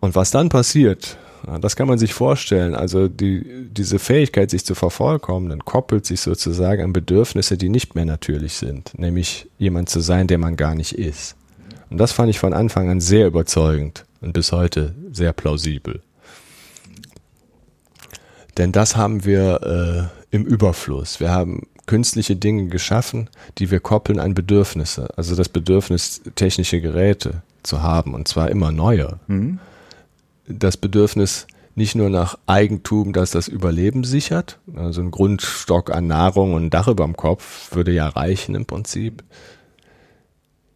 Und was dann passiert, das kann man sich vorstellen. Also die, diese Fähigkeit, sich zu vervollkommnen, koppelt sich sozusagen an Bedürfnisse, die nicht mehr natürlich sind, nämlich jemand zu sein, der man gar nicht ist. Und das fand ich von Anfang an sehr überzeugend und bis heute sehr plausibel. Denn das haben wir äh, im Überfluss. Wir haben künstliche Dinge geschaffen, die wir koppeln an Bedürfnisse. Also das Bedürfnis, technische Geräte zu haben und zwar immer neue. Mhm das Bedürfnis nicht nur nach Eigentum, das das Überleben sichert, also ein Grundstock an Nahrung und ein Dach über dem Kopf würde ja reichen im Prinzip,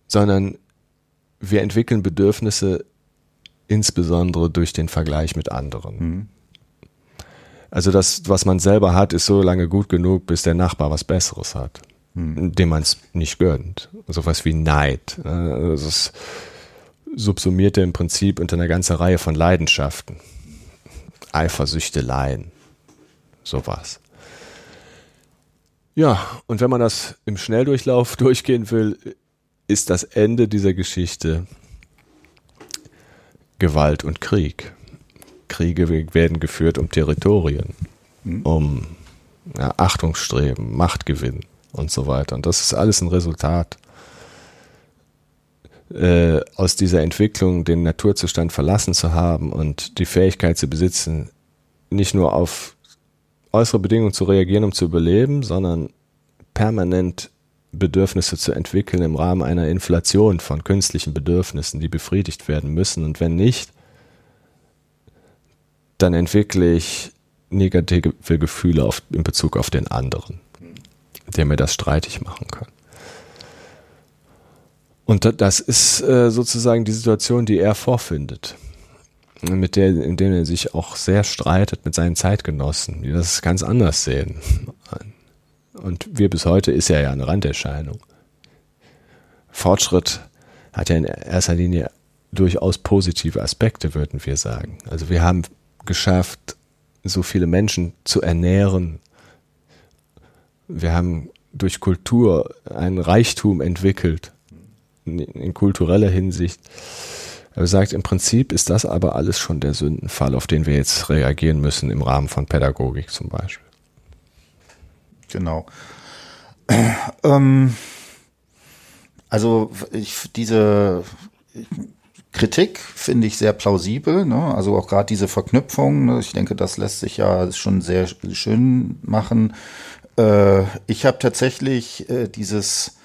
sondern wir entwickeln Bedürfnisse insbesondere durch den Vergleich mit anderen. Mhm. Also das, was man selber hat, ist so lange gut genug, bis der Nachbar was Besseres hat, mhm. dem man es nicht gönnt. Sowas wie Neid. Das ist, subsumiert er im Prinzip unter einer ganzen Reihe von Leidenschaften. Eifersüchteleien, sowas. Ja, und wenn man das im Schnelldurchlauf *laughs* durchgehen will, ist das Ende dieser Geschichte Gewalt und Krieg. Kriege werden geführt um Territorien, mhm. um ja, Achtungsstreben, Machtgewinn und so weiter. Und das ist alles ein Resultat äh, aus dieser Entwicklung, den Naturzustand verlassen zu haben und die Fähigkeit zu besitzen, nicht nur auf äußere Bedingungen zu reagieren, um zu überleben, sondern permanent Bedürfnisse zu entwickeln im Rahmen einer Inflation von künstlichen Bedürfnissen, die befriedigt werden müssen. Und wenn nicht, dann entwickle ich negative Gefühle auf, in Bezug auf den anderen, der mir das streitig machen kann. Und das ist äh, sozusagen die Situation, die er vorfindet, mit der, in der er sich auch sehr streitet mit seinen Zeitgenossen, die das ganz anders sehen. Und wir bis heute ist er ja eine Randerscheinung. Fortschritt hat ja in erster Linie durchaus positive Aspekte, würden wir sagen. Also wir haben geschafft, so viele Menschen zu ernähren. Wir haben durch Kultur einen Reichtum entwickelt, in kultureller Hinsicht. Er sagt, im Prinzip ist das aber alles schon der Sündenfall, auf den wir jetzt reagieren müssen im Rahmen von Pädagogik zum Beispiel. Genau. *clears throat* Ähm, also ich, diese Kritik finde ich sehr plausibel. Ne? Also auch gerade diese Verknüpfung. Ne? Ich denke, das lässt sich ja schon sehr schön machen. Äh, ich habe tatsächlich äh, dieses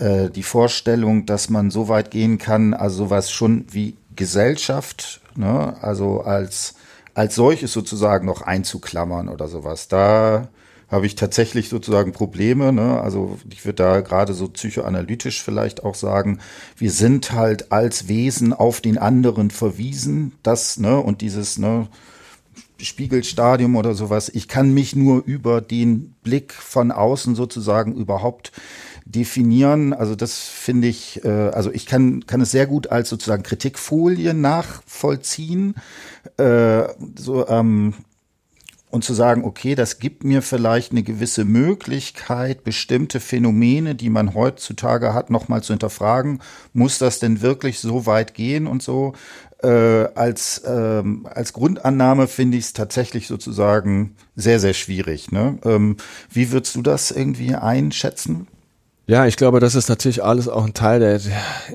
äh, die Vorstellung, dass man so weit gehen kann, also sowas schon wie Gesellschaft, ne? also als als solches sozusagen noch einzuklammern oder sowas. Da habe ich tatsächlich sozusagen Probleme. Ne? Also ich würde da gerade so psychoanalytisch vielleicht auch sagen, wir sind halt als Wesen auf den anderen verwiesen, das, ne, und dieses, ne, Spiegelstadium oder sowas. Ich kann mich nur über den Blick von außen sozusagen überhaupt definieren. Also das finde ich, äh, also ich kann, kann es sehr gut als sozusagen Kritikfolie nachvollziehen. Äh, so, ähm, und zu sagen, okay, das gibt mir vielleicht eine gewisse Möglichkeit, bestimmte Phänomene, die man heutzutage hat, nochmal zu hinterfragen. Muss das denn wirklich so weit gehen und so? Äh, als, ähm, als Grundannahme finde ich es tatsächlich sozusagen sehr, sehr schwierig. Ne? Ähm, wie würdest du das irgendwie einschätzen? Ja, ich glaube, das ist natürlich alles auch ein Teil der,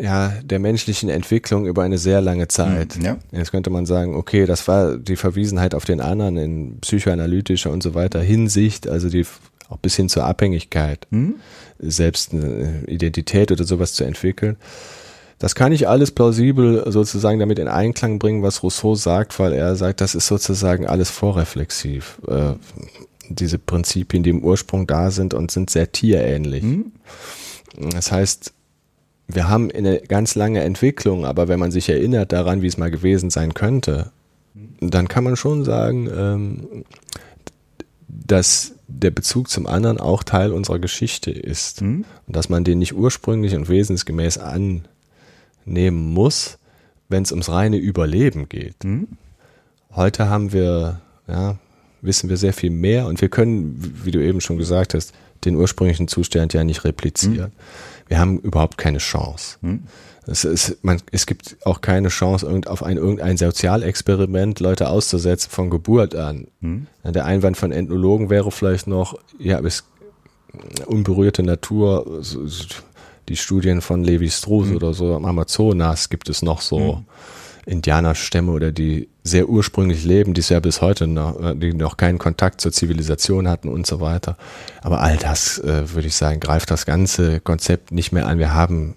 ja, der menschlichen Entwicklung über eine sehr lange Zeit. Mhm, ja. Jetzt könnte man sagen, okay, das war die Verwiesenheit auf den anderen in psychoanalytischer und so weiter Hinsicht, also die auch bis hin zur Abhängigkeit, mhm. selbst eine Identität oder sowas zu entwickeln. Das kann ich alles plausibel sozusagen damit in Einklang bringen, was Rousseau sagt, weil er sagt, das ist sozusagen alles vorreflexiv. Äh, diese Prinzipien, die im Ursprung da sind und sind sehr tierähnlich. Mhm. Das heißt, wir haben eine ganz lange Entwicklung, aber wenn man sich erinnert daran, wie es mal gewesen sein könnte, dann kann man schon sagen, ähm, dass der Bezug zum anderen auch Teil unserer Geschichte ist mhm. und dass man den nicht ursprünglich und wesensgemäß annehmen muss, wenn es ums reine Überleben geht. Mhm. Heute haben wir ja, wissen wir sehr viel mehr und wir können, wie du eben schon gesagt hast, den ursprünglichen Zustand ja nicht replizieren. Hm. Wir haben überhaupt keine Chance. Hm. Es, ist, man, es gibt auch keine Chance, irgend, auf ein, irgendein Sozialexperiment Leute auszusetzen von Geburt an. Hm. Der Einwand von Ethnologen wäre vielleicht noch, ja, es unberührte Natur, die Studien von Levi Strauss hm. oder so am Amazonas gibt es noch so. Indianerstämme oder die sehr ursprünglich leben, die es ja bis heute noch, äh, die noch keinen Kontakt zur Zivilisation hatten und so weiter. Aber all das, äh, würde ich sagen, greift das ganze Konzept nicht mehr an. Wir haben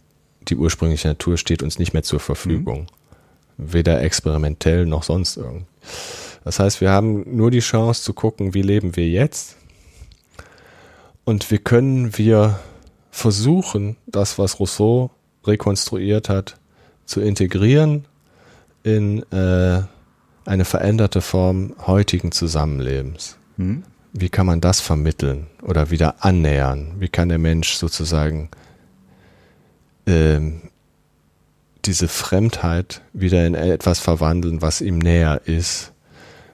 die ursprüngliche Natur steht uns nicht mehr zur Verfügung. Mhm. Weder experimentell noch sonst irgend. Das heißt, wir haben nur die Chance zu gucken, wie leben wir jetzt? Und wie können wir versuchen, das, was Rousseau rekonstruiert hat, zu integrieren in äh, eine veränderte Form heutigen Zusammenlebens. Hm? Wie kann man das vermitteln oder wieder annähern? Wie kann der Mensch sozusagen ähm, diese Fremdheit wieder in etwas verwandeln, was ihm näher ist,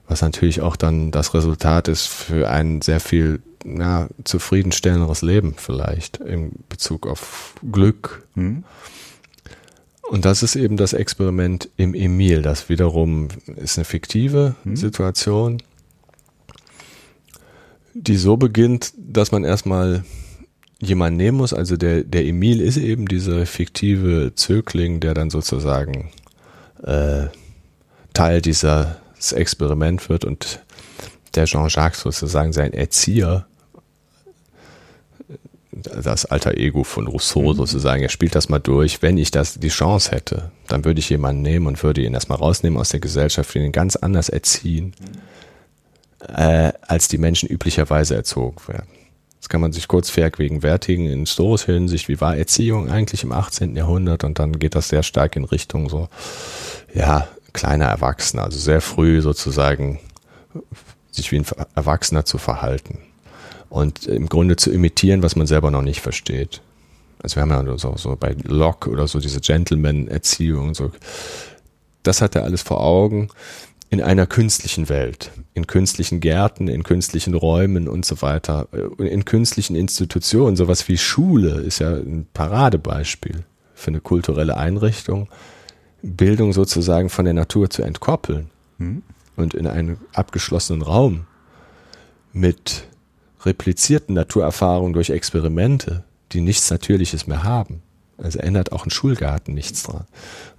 was natürlich auch dann das Resultat ist für einen sehr viel ja, zufriedenstellenderes Leben vielleicht in Bezug auf Glück. Mhm. Und das ist eben das Experiment im Emil. Das wiederum ist eine fiktive mhm. Situation, die so beginnt, dass man erstmal jemanden nehmen muss. Also der, der Emil ist eben dieser fiktive Zögling, der dann sozusagen äh, Teil dieses Experiment wird und der Jean-Jacques sozusagen sein Erzieher das alter Ego von Rousseau mhm. sozusagen. Er spielt das mal durch. Wenn ich das die Chance hätte, dann würde ich jemanden nehmen und würde ihn erstmal rausnehmen aus der Gesellschaft, ihn ganz anders erziehen, äh, als die Menschen üblicherweise erzogen werden. Das kann man sich kurz vergegenwärtigen in historischer Hinsicht. Wie war Erziehung eigentlich im 18. Jahrhundert? Und dann geht das sehr stark in Richtung so, ja, kleiner Erwachsener, also sehr früh sozusagen sich wie ein Erwachsener zu verhalten und im Grunde zu imitieren, was man selber noch nicht versteht. Also wir haben ja so, so bei Locke oder so diese Gentleman-Erziehung so. Das hat er alles vor Augen in einer künstlichen Welt, in künstlichen Gärten, in künstlichen Räumen und so weiter, äh, in künstlichen Institutionen. Sowas wie Schule ist ja ein Paradebeispiel für eine kulturelle Einrichtung, Bildung sozusagen von der Natur zu entkoppeln hm. und in einen abgeschlossenen Raum mit replizierten Naturerfahrungen durch Experimente, die nichts Natürliches mehr haben. Also ändert auch ein Schulgarten nichts dran.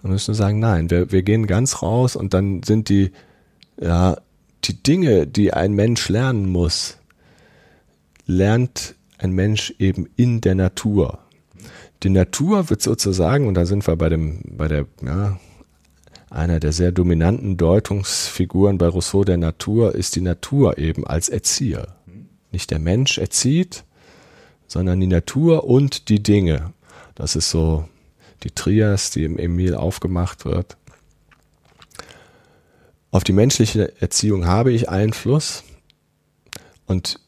Man müssen sagen, nein, wir, wir gehen ganz raus und dann sind die, ja, die Dinge, die ein Mensch lernen muss, lernt ein Mensch eben in der Natur. Die Natur wird sozusagen, und da sind wir bei dem, bei der, ja, einer der sehr dominanten Deutungsfiguren bei Rousseau der Natur ist die Natur eben als Erzieher. Nicht der Mensch erzieht, sondern die Natur und die Dinge. Das ist so die Trias, die im Emil aufgemacht wird. Auf die menschliche Erziehung habe ich Einfluss und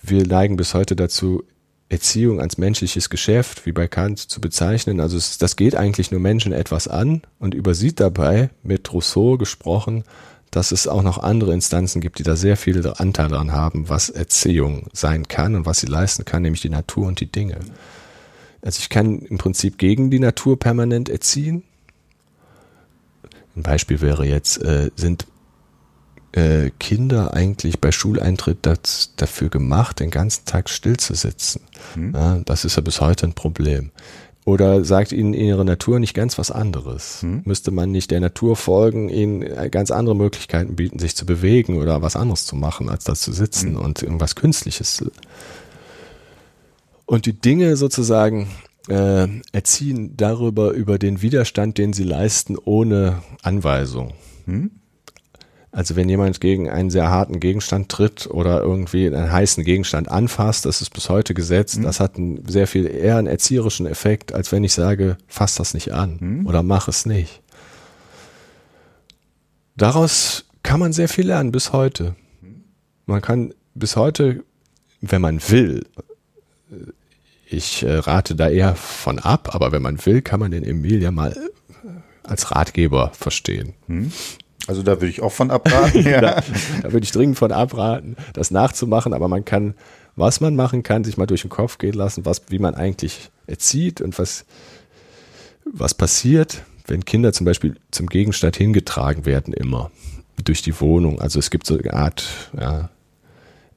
wir neigen bis heute dazu, Erziehung als menschliches Geschäft, wie bei Kant, zu bezeichnen. Also es, das geht eigentlich nur Menschen etwas an und übersieht dabei, mit Rousseau gesprochen, dass es auch noch andere Instanzen gibt, die da sehr viel Anteil daran haben, was Erziehung sein kann und was sie leisten kann, nämlich die Natur und die Dinge. Also ich kann im Prinzip gegen die Natur permanent erziehen. Ein Beispiel wäre jetzt, äh, sind äh, Kinder eigentlich bei Schuleintritt das, dafür gemacht, den ganzen Tag still zu sitzen? Hm. Ja, das ist ja bis heute ein Problem. Oder sagt ihnen ihre Natur nicht ganz was anderes? Hm? Müsste man nicht der Natur folgen, ihnen ganz andere Möglichkeiten bieten, sich zu bewegen oder was anderes zu machen, als das zu sitzen hm. und irgendwas Künstliches? Und die Dinge sozusagen äh, erziehen darüber, über den Widerstand, den sie leisten, ohne Anweisung. Hm? Also wenn jemand gegen einen sehr harten Gegenstand tritt oder irgendwie einen heißen Gegenstand anfasst, das ist bis heute gesetzt, mhm. das hat einen sehr viel eher einen erzieherischen Effekt, als wenn ich sage, fass das nicht an mhm. oder mach es nicht. Daraus kann man sehr viel lernen bis heute. Man kann bis heute, wenn man will, ich äh, rate da eher von ab, aber wenn man will, kann man den Emil ja mal als Ratgeber verstehen. Mhm. Also da würde ich auch von abraten. *laughs* Ja. da, da würde ich dringend von abraten, das nachzumachen, aber man kann, was man machen kann, sich mal durch den Kopf gehen lassen, was, wie man eigentlich erzieht und was, was passiert, wenn Kinder zum Beispiel zum Gegenstand hingetragen werden immer durch die Wohnung. Also es gibt so eine Art ja,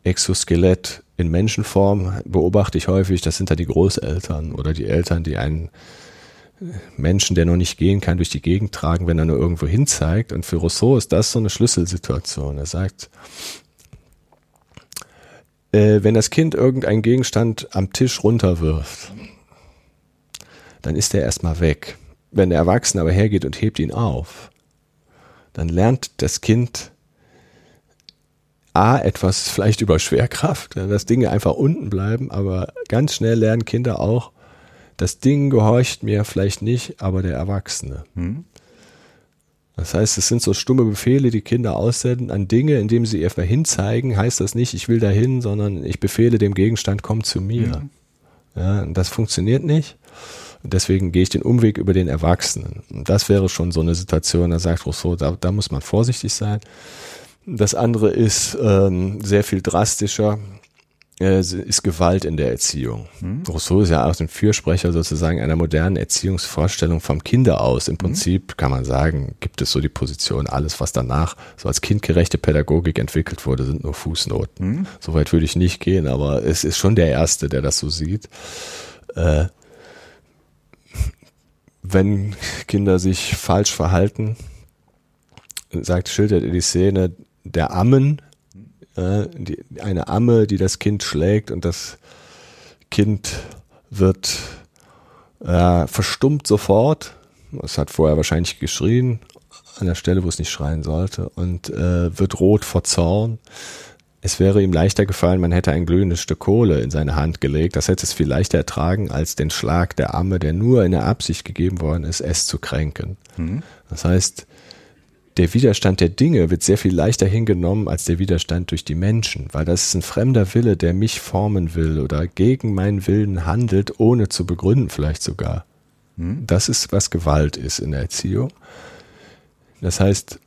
Exoskelett in Menschenform, beobachte ich häufig, das sind da die Großeltern oder die Eltern, die einen Menschen, der noch nicht gehen kann, durch die Gegend tragen, wenn er nur irgendwo hin zeigt. Und für Rousseau ist das so eine Schlüsselsituation. Er sagt, äh, wenn das Kind irgendeinen Gegenstand am Tisch runterwirft, dann ist er erstmal weg. Wenn der Erwachsene aber hergeht und hebt ihn auf, dann lernt das Kind A, etwas vielleicht über Schwerkraft, dass Dinge einfach unten bleiben, aber ganz schnell lernen Kinder auch, das Ding gehorcht mir vielleicht nicht, aber der Erwachsene. Hm. Das heißt, es sind so stumme Befehle, die Kinder aussenden an Dinge, indem sie erstmal hinzeigen, heißt das nicht, ich will dahin, sondern ich befehle dem Gegenstand, komm zu mir. Mhm. Ja, das funktioniert nicht. Und deswegen gehe ich den Umweg über den Erwachsenen. Und das wäre schon so eine Situation, da sagt Rousseau, da, da muss man vorsichtig sein. Das andere ist ähm, sehr viel drastischer. Äh, ist Gewalt in der Erziehung. Hm. Rousseau ist ja auch ein Fürsprecher sozusagen einer modernen Erziehungsvorstellung vom Kinder aus. Im hm. Prinzip hm. kann man sagen, gibt es so die Position, alles, was danach so als kindgerechte Pädagogik entwickelt wurde, sind nur Fußnoten. Hm. Soweit würde ich nicht gehen, aber es ist schon der Erste, der das so sieht. Äh, wenn Kinder sich falsch verhalten, sagt, schildert er die Szene der Ammen, äh, die, eine Amme, die das Kind schlägt und das Kind wird äh, verstummt sofort. Es hat vorher wahrscheinlich geschrien an der Stelle, wo es nicht schreien sollte und äh, wird rot vor Zorn. Es wäre ihm leichter gefallen, man hätte ein glühendes Stück Kohle in seine Hand gelegt. Das hätte es viel leichter ertragen, als den Schlag der Amme, der nur in der Absicht gegeben worden ist, es zu kränken. Mhm. Das heißt, der Widerstand der Dinge wird sehr viel leichter hingenommen als der Widerstand durch die Menschen, weil das ist ein fremder Wille, der mich formen will oder gegen meinen Willen handelt, ohne zu begründen vielleicht sogar. Hm? Das ist, was Gewalt ist in der Erziehung. Das heißt,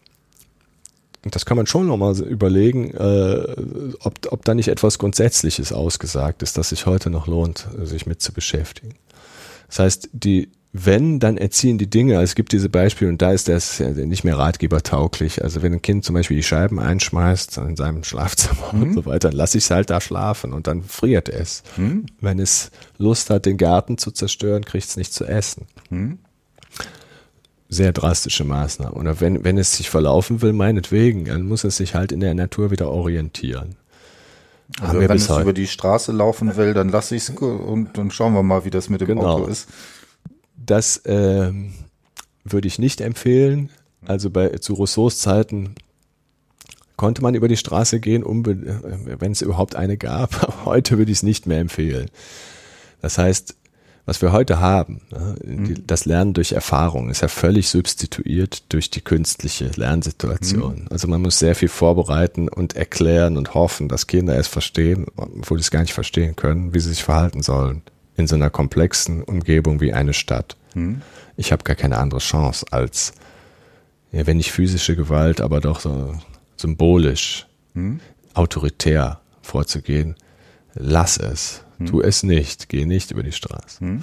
das kann man schon nochmal überlegen, äh, ob, ob da nicht etwas Grundsätzliches ausgesagt ist, das sich heute noch lohnt, sich mit zu beschäftigen. Das heißt, die wenn, dann erziehen die Dinge. Also es gibt diese Beispiele und da ist das nicht mehr ratgebertauglich. Also wenn ein Kind zum Beispiel die Scheiben einschmeißt in seinem Schlafzimmer mhm. und so weiter, dann lasse ich es halt da schlafen und dann friert es. Mhm. Wenn es Lust hat, den Garten zu zerstören, kriegt es nicht zu essen. Mhm. Sehr drastische Maßnahmen. Oder wenn, wenn es sich verlaufen will, meinetwegen, dann muss es sich halt in der Natur wieder orientieren. Also wenn es über die Straße laufen will, dann lasse ich es und dann schauen wir mal, wie das mit dem genau. Auto ist. Das äh, würde ich nicht empfehlen. Also bei zu Rousseaus Zeiten konnte man über die Straße gehen, wenn es überhaupt eine gab. *laughs* heute würde ich es nicht mehr empfehlen. Das heißt, was wir heute haben, ne, mhm. das Lernen durch Erfahrung, ist ja völlig substituiert durch die künstliche Lernsituation. Mhm. Also man muss sehr viel vorbereiten und erklären und hoffen, dass Kinder es verstehen, obwohl sie es gar nicht verstehen können, wie sie sich verhalten sollen in so einer komplexen Umgebung wie eine Stadt. Hm. Ich habe gar keine andere Chance als, ja, wenn nicht physische Gewalt, aber doch so symbolisch, hm. autoritär vorzugehen. Lass es, hm. tu es nicht, geh nicht über die Straße. Hm.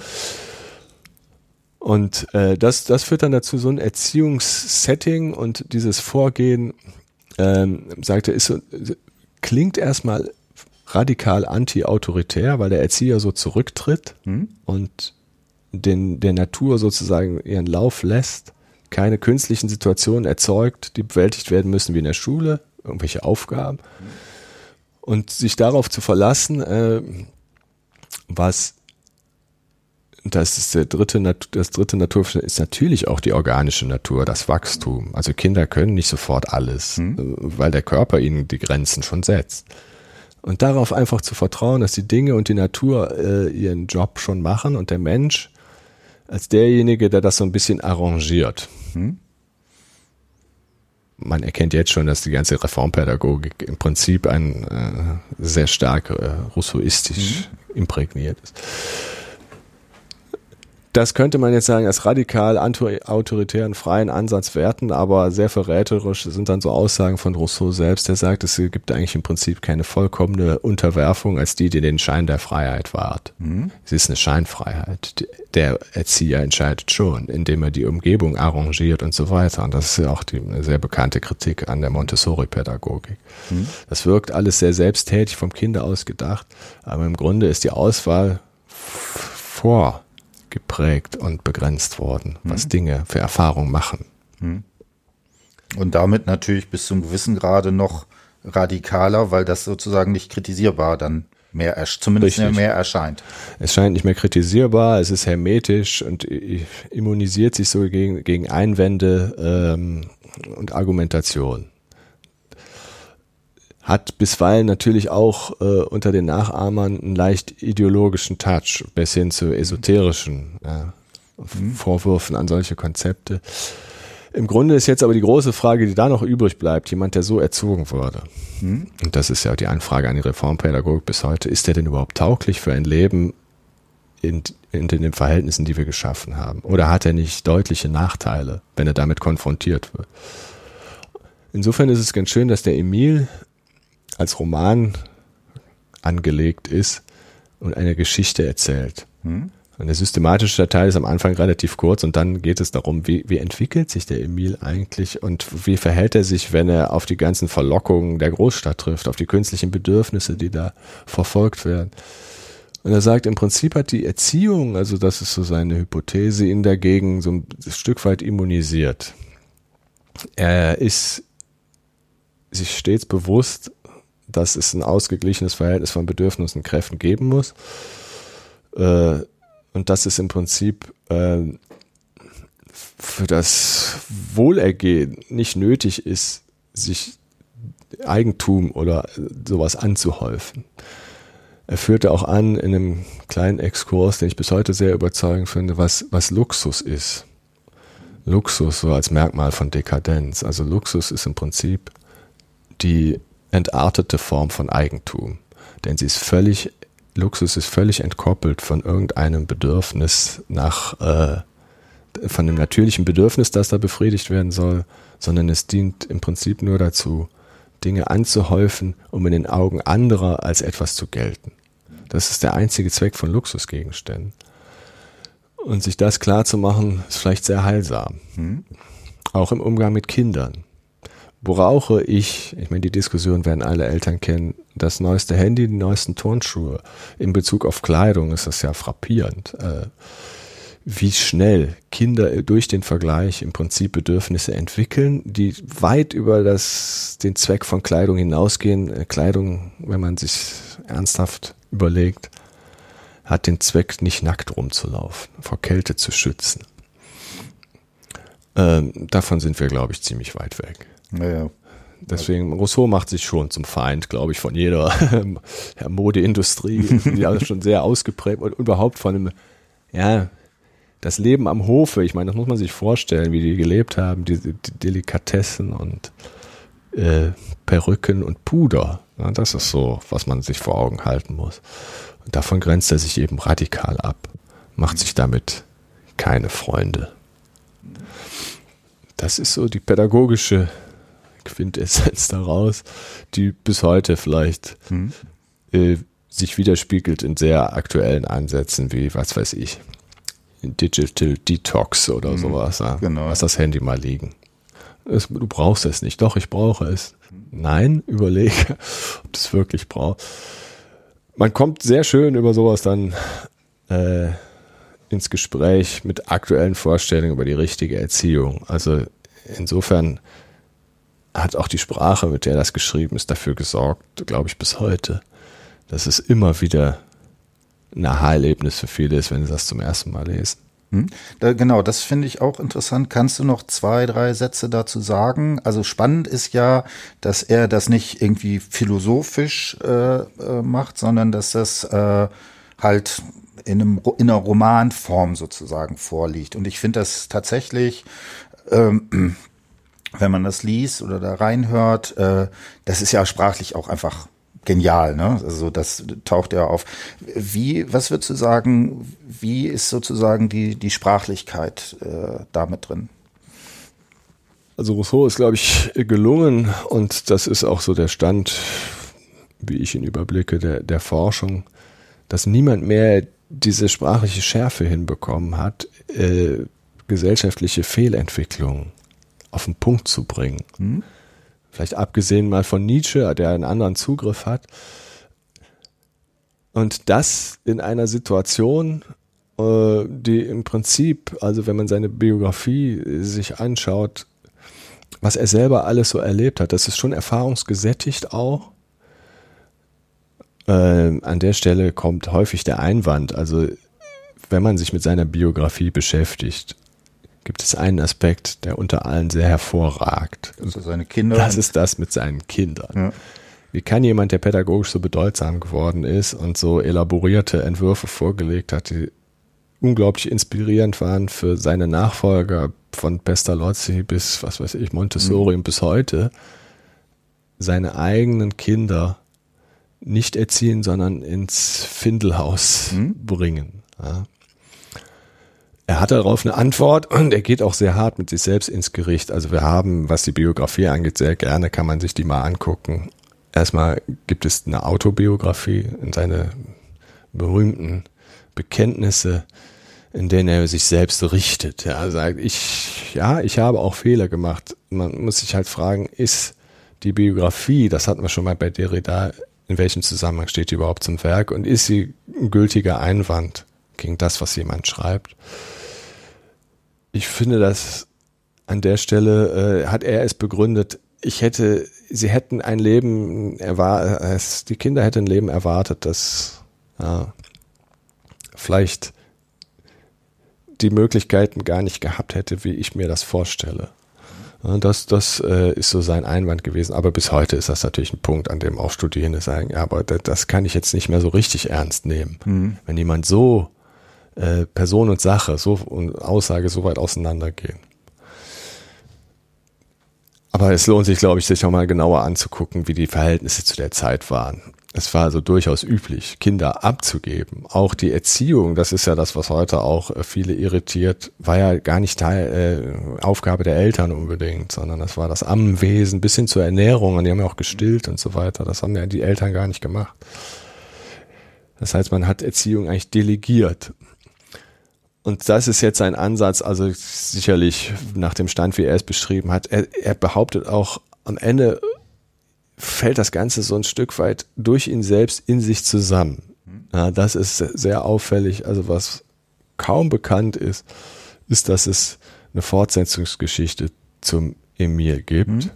Und äh, das, das führt dann dazu, so ein Erziehungssetting und dieses Vorgehen, ähm, sagte, ist so, klingt erstmal radikal anti-autoritär, weil der Erzieher so zurücktritt mhm. und den, der Natur sozusagen ihren Lauf lässt, keine künstlichen Situationen erzeugt, die bewältigt werden müssen wie in der Schule, irgendwelche Aufgaben. Mhm. Und sich darauf zu verlassen, äh, was das ist der dritte, das dritte Naturverständnis ist natürlich auch die organische Natur, das Wachstum. Also Kinder können nicht sofort alles, mhm. weil der Körper ihnen die Grenzen schon setzt. Und darauf einfach zu vertrauen, dass die Dinge und die Natur äh, ihren Job schon machen und der Mensch als derjenige, der das so ein bisschen arrangiert. Hm? Man erkennt jetzt schon, dass die ganze Reformpädagogik im Prinzip ein äh, sehr stark äh, rousseauistisch hm? imprägniert ist. Das könnte man jetzt sagen, als radikal autoritären freien Ansatz werten, aber sehr verräterisch sind dann so Aussagen von Rousseau selbst, der sagt, es gibt eigentlich im Prinzip keine vollkommene Unterwerfung als die, die den Schein der Freiheit wahrt. Mhm. Es ist eine Scheinfreiheit. Der Erzieher entscheidet schon, indem er die Umgebung arrangiert und so weiter. Und das ist ja auch die, eine sehr bekannte Kritik an der Montessori-Pädagogik. Mhm. Das wirkt alles sehr selbsttätig vom Kinder aus gedacht, aber im Grunde ist die Auswahl vor geprägt und begrenzt worden, was mhm. Dinge für Erfahrungen machen. Mhm. Und damit natürlich bis zum gewissen Grade noch radikaler, weil das sozusagen nicht kritisierbar dann mehr, zumindest Richtig. mehr erscheint. Es scheint nicht mehr kritisierbar, es ist hermetisch und immunisiert sich so gegen, gegen Einwände ähm, und Argumentation hat bisweilen natürlich auch äh, unter den Nachahmern einen leicht ideologischen Touch bis hin zu esoterischen ja, mhm. Vorwürfen an solche Konzepte. Im Grunde ist jetzt aber die große Frage, die da noch übrig bleibt, jemand, der so erzogen wurde. Mhm. Und das ist ja die Anfrage an die Reformpädagogik bis heute, ist der denn überhaupt tauglich für ein Leben in, in den Verhältnissen, die wir geschaffen haben? Oder hat er nicht deutliche Nachteile, wenn er damit konfrontiert wird? Insofern ist es ganz schön, dass der Emil als Roman angelegt ist und eine Geschichte erzählt. Hm. Und der systematische Teil ist am Anfang relativ kurz und dann geht es darum, wie, wie entwickelt sich der Emil eigentlich und wie verhält er sich, wenn er auf die ganzen Verlockungen der Großstadt trifft, auf die künstlichen Bedürfnisse, die da verfolgt werden. Und er sagt, im Prinzip hat die Erziehung, also das ist so seine Hypothese, ihn dagegen so ein Stück weit immunisiert. Er ist sich stets bewusst, dass es ein ausgeglichenes Verhältnis von Bedürfnissen und Kräften geben muss. Äh, und dass es im Prinzip äh, für das Wohlergehen nicht nötig ist, sich Eigentum oder sowas anzuhäufen. Er führte auch an in einem kleinen Exkurs, den ich bis heute sehr überzeugend finde, was, was Luxus ist. Luxus so als Merkmal von Dekadenz. Also Luxus ist im Prinzip die entartete Form von Eigentum. Denn sie ist völlig Luxus ist völlig entkoppelt von irgendeinem Bedürfnis nach, äh, von dem natürlichen Bedürfnis, das da befriedigt werden soll, sondern es dient im Prinzip nur dazu, Dinge anzuhäufen, um in den Augen anderer als etwas zu gelten. Das ist der einzige Zweck von Luxusgegenständen. Und sich das klar zu machen, ist vielleicht sehr heilsam. Hm. Auch im Umgang mit Kindern brauche ich, ich meine, die Diskussion werden alle Eltern kennen, das neueste Handy, die neuesten Turnschuhe. In Bezug auf Kleidung ist das ja frappierend, äh, wie schnell Kinder durch den Vergleich im Prinzip Bedürfnisse entwickeln, die weit über das, den Zweck von Kleidung hinausgehen. Äh, Kleidung, wenn man sich ernsthaft überlegt, hat den Zweck, nicht nackt rumzulaufen, vor Kälte zu schützen. Ähm, davon sind wir, glaube ich, ziemlich weit weg. Naja. Deswegen, Rousseau macht sich schon zum Feind, glaube ich, von jeder *laughs* Modeindustrie, die ja schon sehr ausgeprägt und überhaupt von einem, ja, das Leben am Hofe, ich meine, das muss man sich vorstellen, wie die gelebt haben, diese die Delikatessen und äh, Perücken und Puder. Ja, das ist so, was man sich vor Augen halten muss. Und davon grenzt er sich eben radikal ab, macht sich damit keine Freunde. Das ist so die pädagogische Quintessenz daraus, die bis heute vielleicht hm. äh, sich widerspiegelt in sehr aktuellen Ansätzen wie, was weiß ich, Digital Detox oder hm. sowas. Ja. Genau. Lass das Handy mal liegen. Es, du brauchst es nicht. Doch, ich brauche es. Nein, überlege, *laughs* ob du es wirklich brauchst. Man kommt sehr schön über sowas dann äh, ins Gespräch mit aktuellen Vorstellungen über die richtige Erziehung. Also insofern hat auch die Sprache, mit der das geschrieben ist, dafür gesorgt, glaube ich, bis heute, dass es immer wieder ein Aha-Erlebnis für viele ist, wenn sie das zum ersten Mal lesen. Hm? Da, genau, das finde ich auch interessant. Kannst du noch zwei, drei Sätze dazu sagen? Also spannend ist ja, dass er das nicht irgendwie philosophisch äh, äh, macht, sondern dass das äh, halt in, einem, in einer Romanform sozusagen vorliegt. Und ich finde das tatsächlich ähm, wenn man das liest oder da reinhört, äh, das ist ja sprachlich auch einfach genial, ne? Also das taucht ja auf. Wie, was würdest du sagen, wie ist sozusagen die, die Sprachlichkeit äh, damit drin? Also Rousseau ist, glaube ich, gelungen und das ist auch so der Stand, wie ich ihn überblicke, der, der Forschung, dass niemand mehr diese sprachliche Schärfe hinbekommen hat, äh, gesellschaftliche Fehlentwicklungen auf den Punkt zu bringen. Hm? Vielleicht abgesehen mal von Nietzsche, der einen anderen Zugriff hat. Und das in einer Situation, äh, die im Prinzip, also wenn man seine Biografie sich anschaut, was er selber alles so erlebt hat, das ist schon erfahrungsgesättigt auch. Äh, an der Stelle kommt häufig der Einwand, also wenn man sich mit seiner Biografie beschäftigt, gibt es einen Aspekt, der unter allen sehr hervorragt. Also seine Kinder. Das ist das mit seinen Kindern. Ja. Wie kann jemand, der pädagogisch so bedeutsam geworden ist und so elaborierte Entwürfe vorgelegt hat, die unglaublich inspirierend waren für seine Nachfolger von Pestalozzi bis, was weiß ich, Montessori mhm. und bis heute, seine eigenen Kinder nicht erziehen, sondern ins Findelhaus mhm. bringen. Ja. Er hat darauf eine Antwort und er geht auch sehr hart mit sich selbst ins Gericht. Also wir haben, was die Biografie angeht, sehr gerne kann man sich die mal angucken. erstmal gibt es eine Autobiografie in seine berühmten Bekenntnisse, in denen er sich selbst richtet. Er sagt, ich, ja, ich habe auch Fehler gemacht. Man muss sich halt fragen, ist die Biografie, das hatten wir schon mal bei Derrida, in welchem Zusammenhang steht die überhaupt zum Werk und ist sie ein gültiger Einwand gegen das, was jemand schreibt? Ich finde, dass an der Stelle äh, hat er es begründet, ich hätte, sie hätten ein Leben erwartet, die Kinder hätten ein Leben erwartet, das ja, vielleicht die Möglichkeiten gar nicht gehabt hätte, wie ich mir das vorstelle. Das, das äh, ist so sein Einwand gewesen. Aber bis heute ist das natürlich ein Punkt, an dem auch Studierende sagen, ja, aber das, das kann ich jetzt nicht mehr so richtig ernst nehmen. Mhm. Wenn jemand so äh, Person und Sache so und Aussage so weit auseinandergehen. Aber es lohnt sich, glaube ich, sich auch mal genauer anzugucken, wie die Verhältnisse zu der Zeit waren. Es war also durchaus üblich, Kinder abzugeben. Auch die Erziehung, das ist ja das, was heute auch äh, viele irritiert, war ja gar nicht Teil, äh, Aufgabe der Eltern unbedingt, sondern das war das Ammenwesen bis hin zur Ernährung und die haben ja auch gestillt und so weiter. Das haben ja die Eltern gar nicht gemacht. Das heißt, man hat Erziehung eigentlich delegiert. Und das ist jetzt ein Ansatz, also sicherlich nach dem Stand, wie er es beschrieben hat. Er, er behauptet auch am Ende fällt das Ganze so ein Stück weit durch ihn selbst in sich zusammen. Ja, das ist sehr auffällig. Also was kaum bekannt ist, ist, dass es eine Fortsetzungsgeschichte zum Emil gibt. Mhm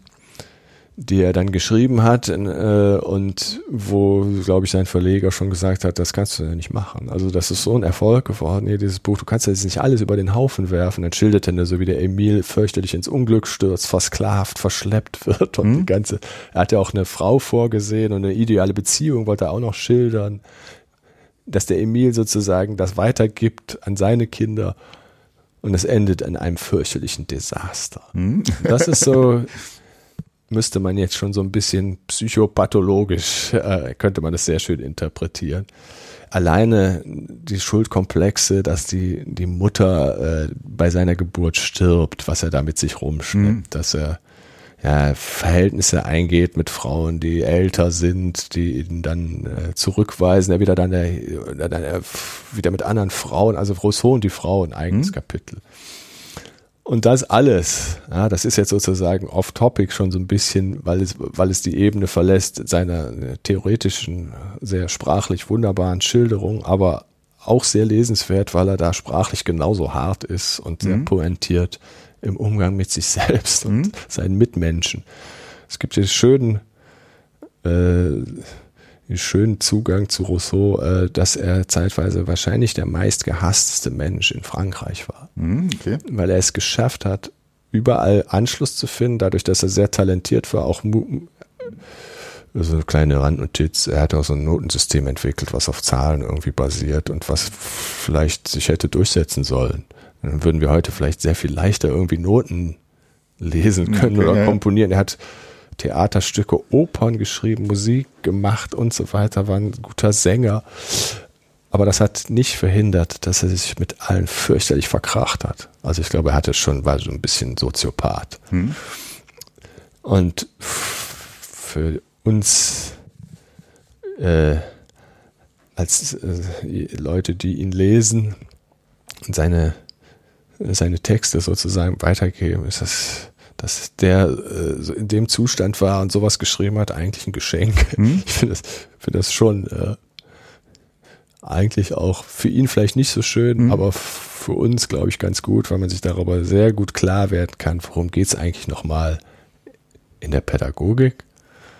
die er dann geschrieben hat äh, und wo, glaube ich, sein Verleger schon gesagt hat, das kannst du ja nicht machen. Also das ist so ein Erfolg geworden, hier dieses Buch, du kannst ja jetzt nicht alles über den Haufen werfen. Dann schildert er so, wie der Emil fürchterlich ins Unglück stürzt, versklavt, verschleppt wird und mhm. die ganze, er hat ja auch eine Frau vorgesehen und eine ideale Beziehung wollte er auch noch schildern, dass der Emil sozusagen das weitergibt an seine Kinder und es endet in einem fürchterlichen Desaster. Mhm. Das ist so *laughs* müsste man jetzt schon so ein bisschen psychopathologisch, äh, könnte man das sehr schön interpretieren. Alleine die Schuldkomplexe, dass die, die Mutter äh, bei seiner Geburt stirbt, was er da mit sich rumschleppt, mhm. dass er ja, Verhältnisse eingeht mit Frauen, die älter sind, die ihn dann äh, zurückweisen, er wieder dann, äh, dann äh, wieder mit anderen Frauen, also Rousseau und die Frau, ein eigenes mhm. Kapitel. Und das alles, ja, das ist jetzt sozusagen off-topic schon so ein bisschen, weil es, weil es die Ebene verlässt seiner äh, theoretischen, sehr sprachlich wunderbaren Schilderung, aber auch sehr lesenswert, weil er da sprachlich genauso hart ist und sehr mhm. pointiert im Umgang mit sich *laughs* selbst und mhm. seinen Mitmenschen. Es gibt den schönen, äh, schönen Zugang zu Rousseau, äh, dass er zeitweise wahrscheinlich der meistgehassteste Mensch in Frankreich war. Mhm, okay. Weil er es geschafft hat, überall Anschluss zu finden, dadurch, dass er sehr talentiert war, auch so eine kleine Randnotiz, er hat auch so ein Notensystem entwickelt, was auf Zahlen irgendwie basiert und was vielleicht sich hätte durchsetzen sollen. Dann würden wir heute vielleicht sehr viel leichter irgendwie Noten lesen können okay, oder komponieren. Er hat Theaterstücke, Opern geschrieben, Musik gemacht und so weiter, war ein guter Sänger. Aber das hat nicht verhindert, dass er sich mit allen fürchterlich verkracht hat. Also ich glaube, er hatte schon, war so ein bisschen Soziopath. Hm. Und für uns äh, als äh, Leute, die ihn lesen und seine, seine Texte sozusagen weitergeben, ist das dass der äh, in dem Zustand war und sowas geschrieben hat, eigentlich ein Geschenk. Hm? Ich finde das, find das schon äh, eigentlich auch für ihn vielleicht nicht so schön, hm? aber für uns, glaube ich, ganz gut, weil man sich darüber sehr gut klar werden kann, worum geht es eigentlich nochmal in der Pädagogik.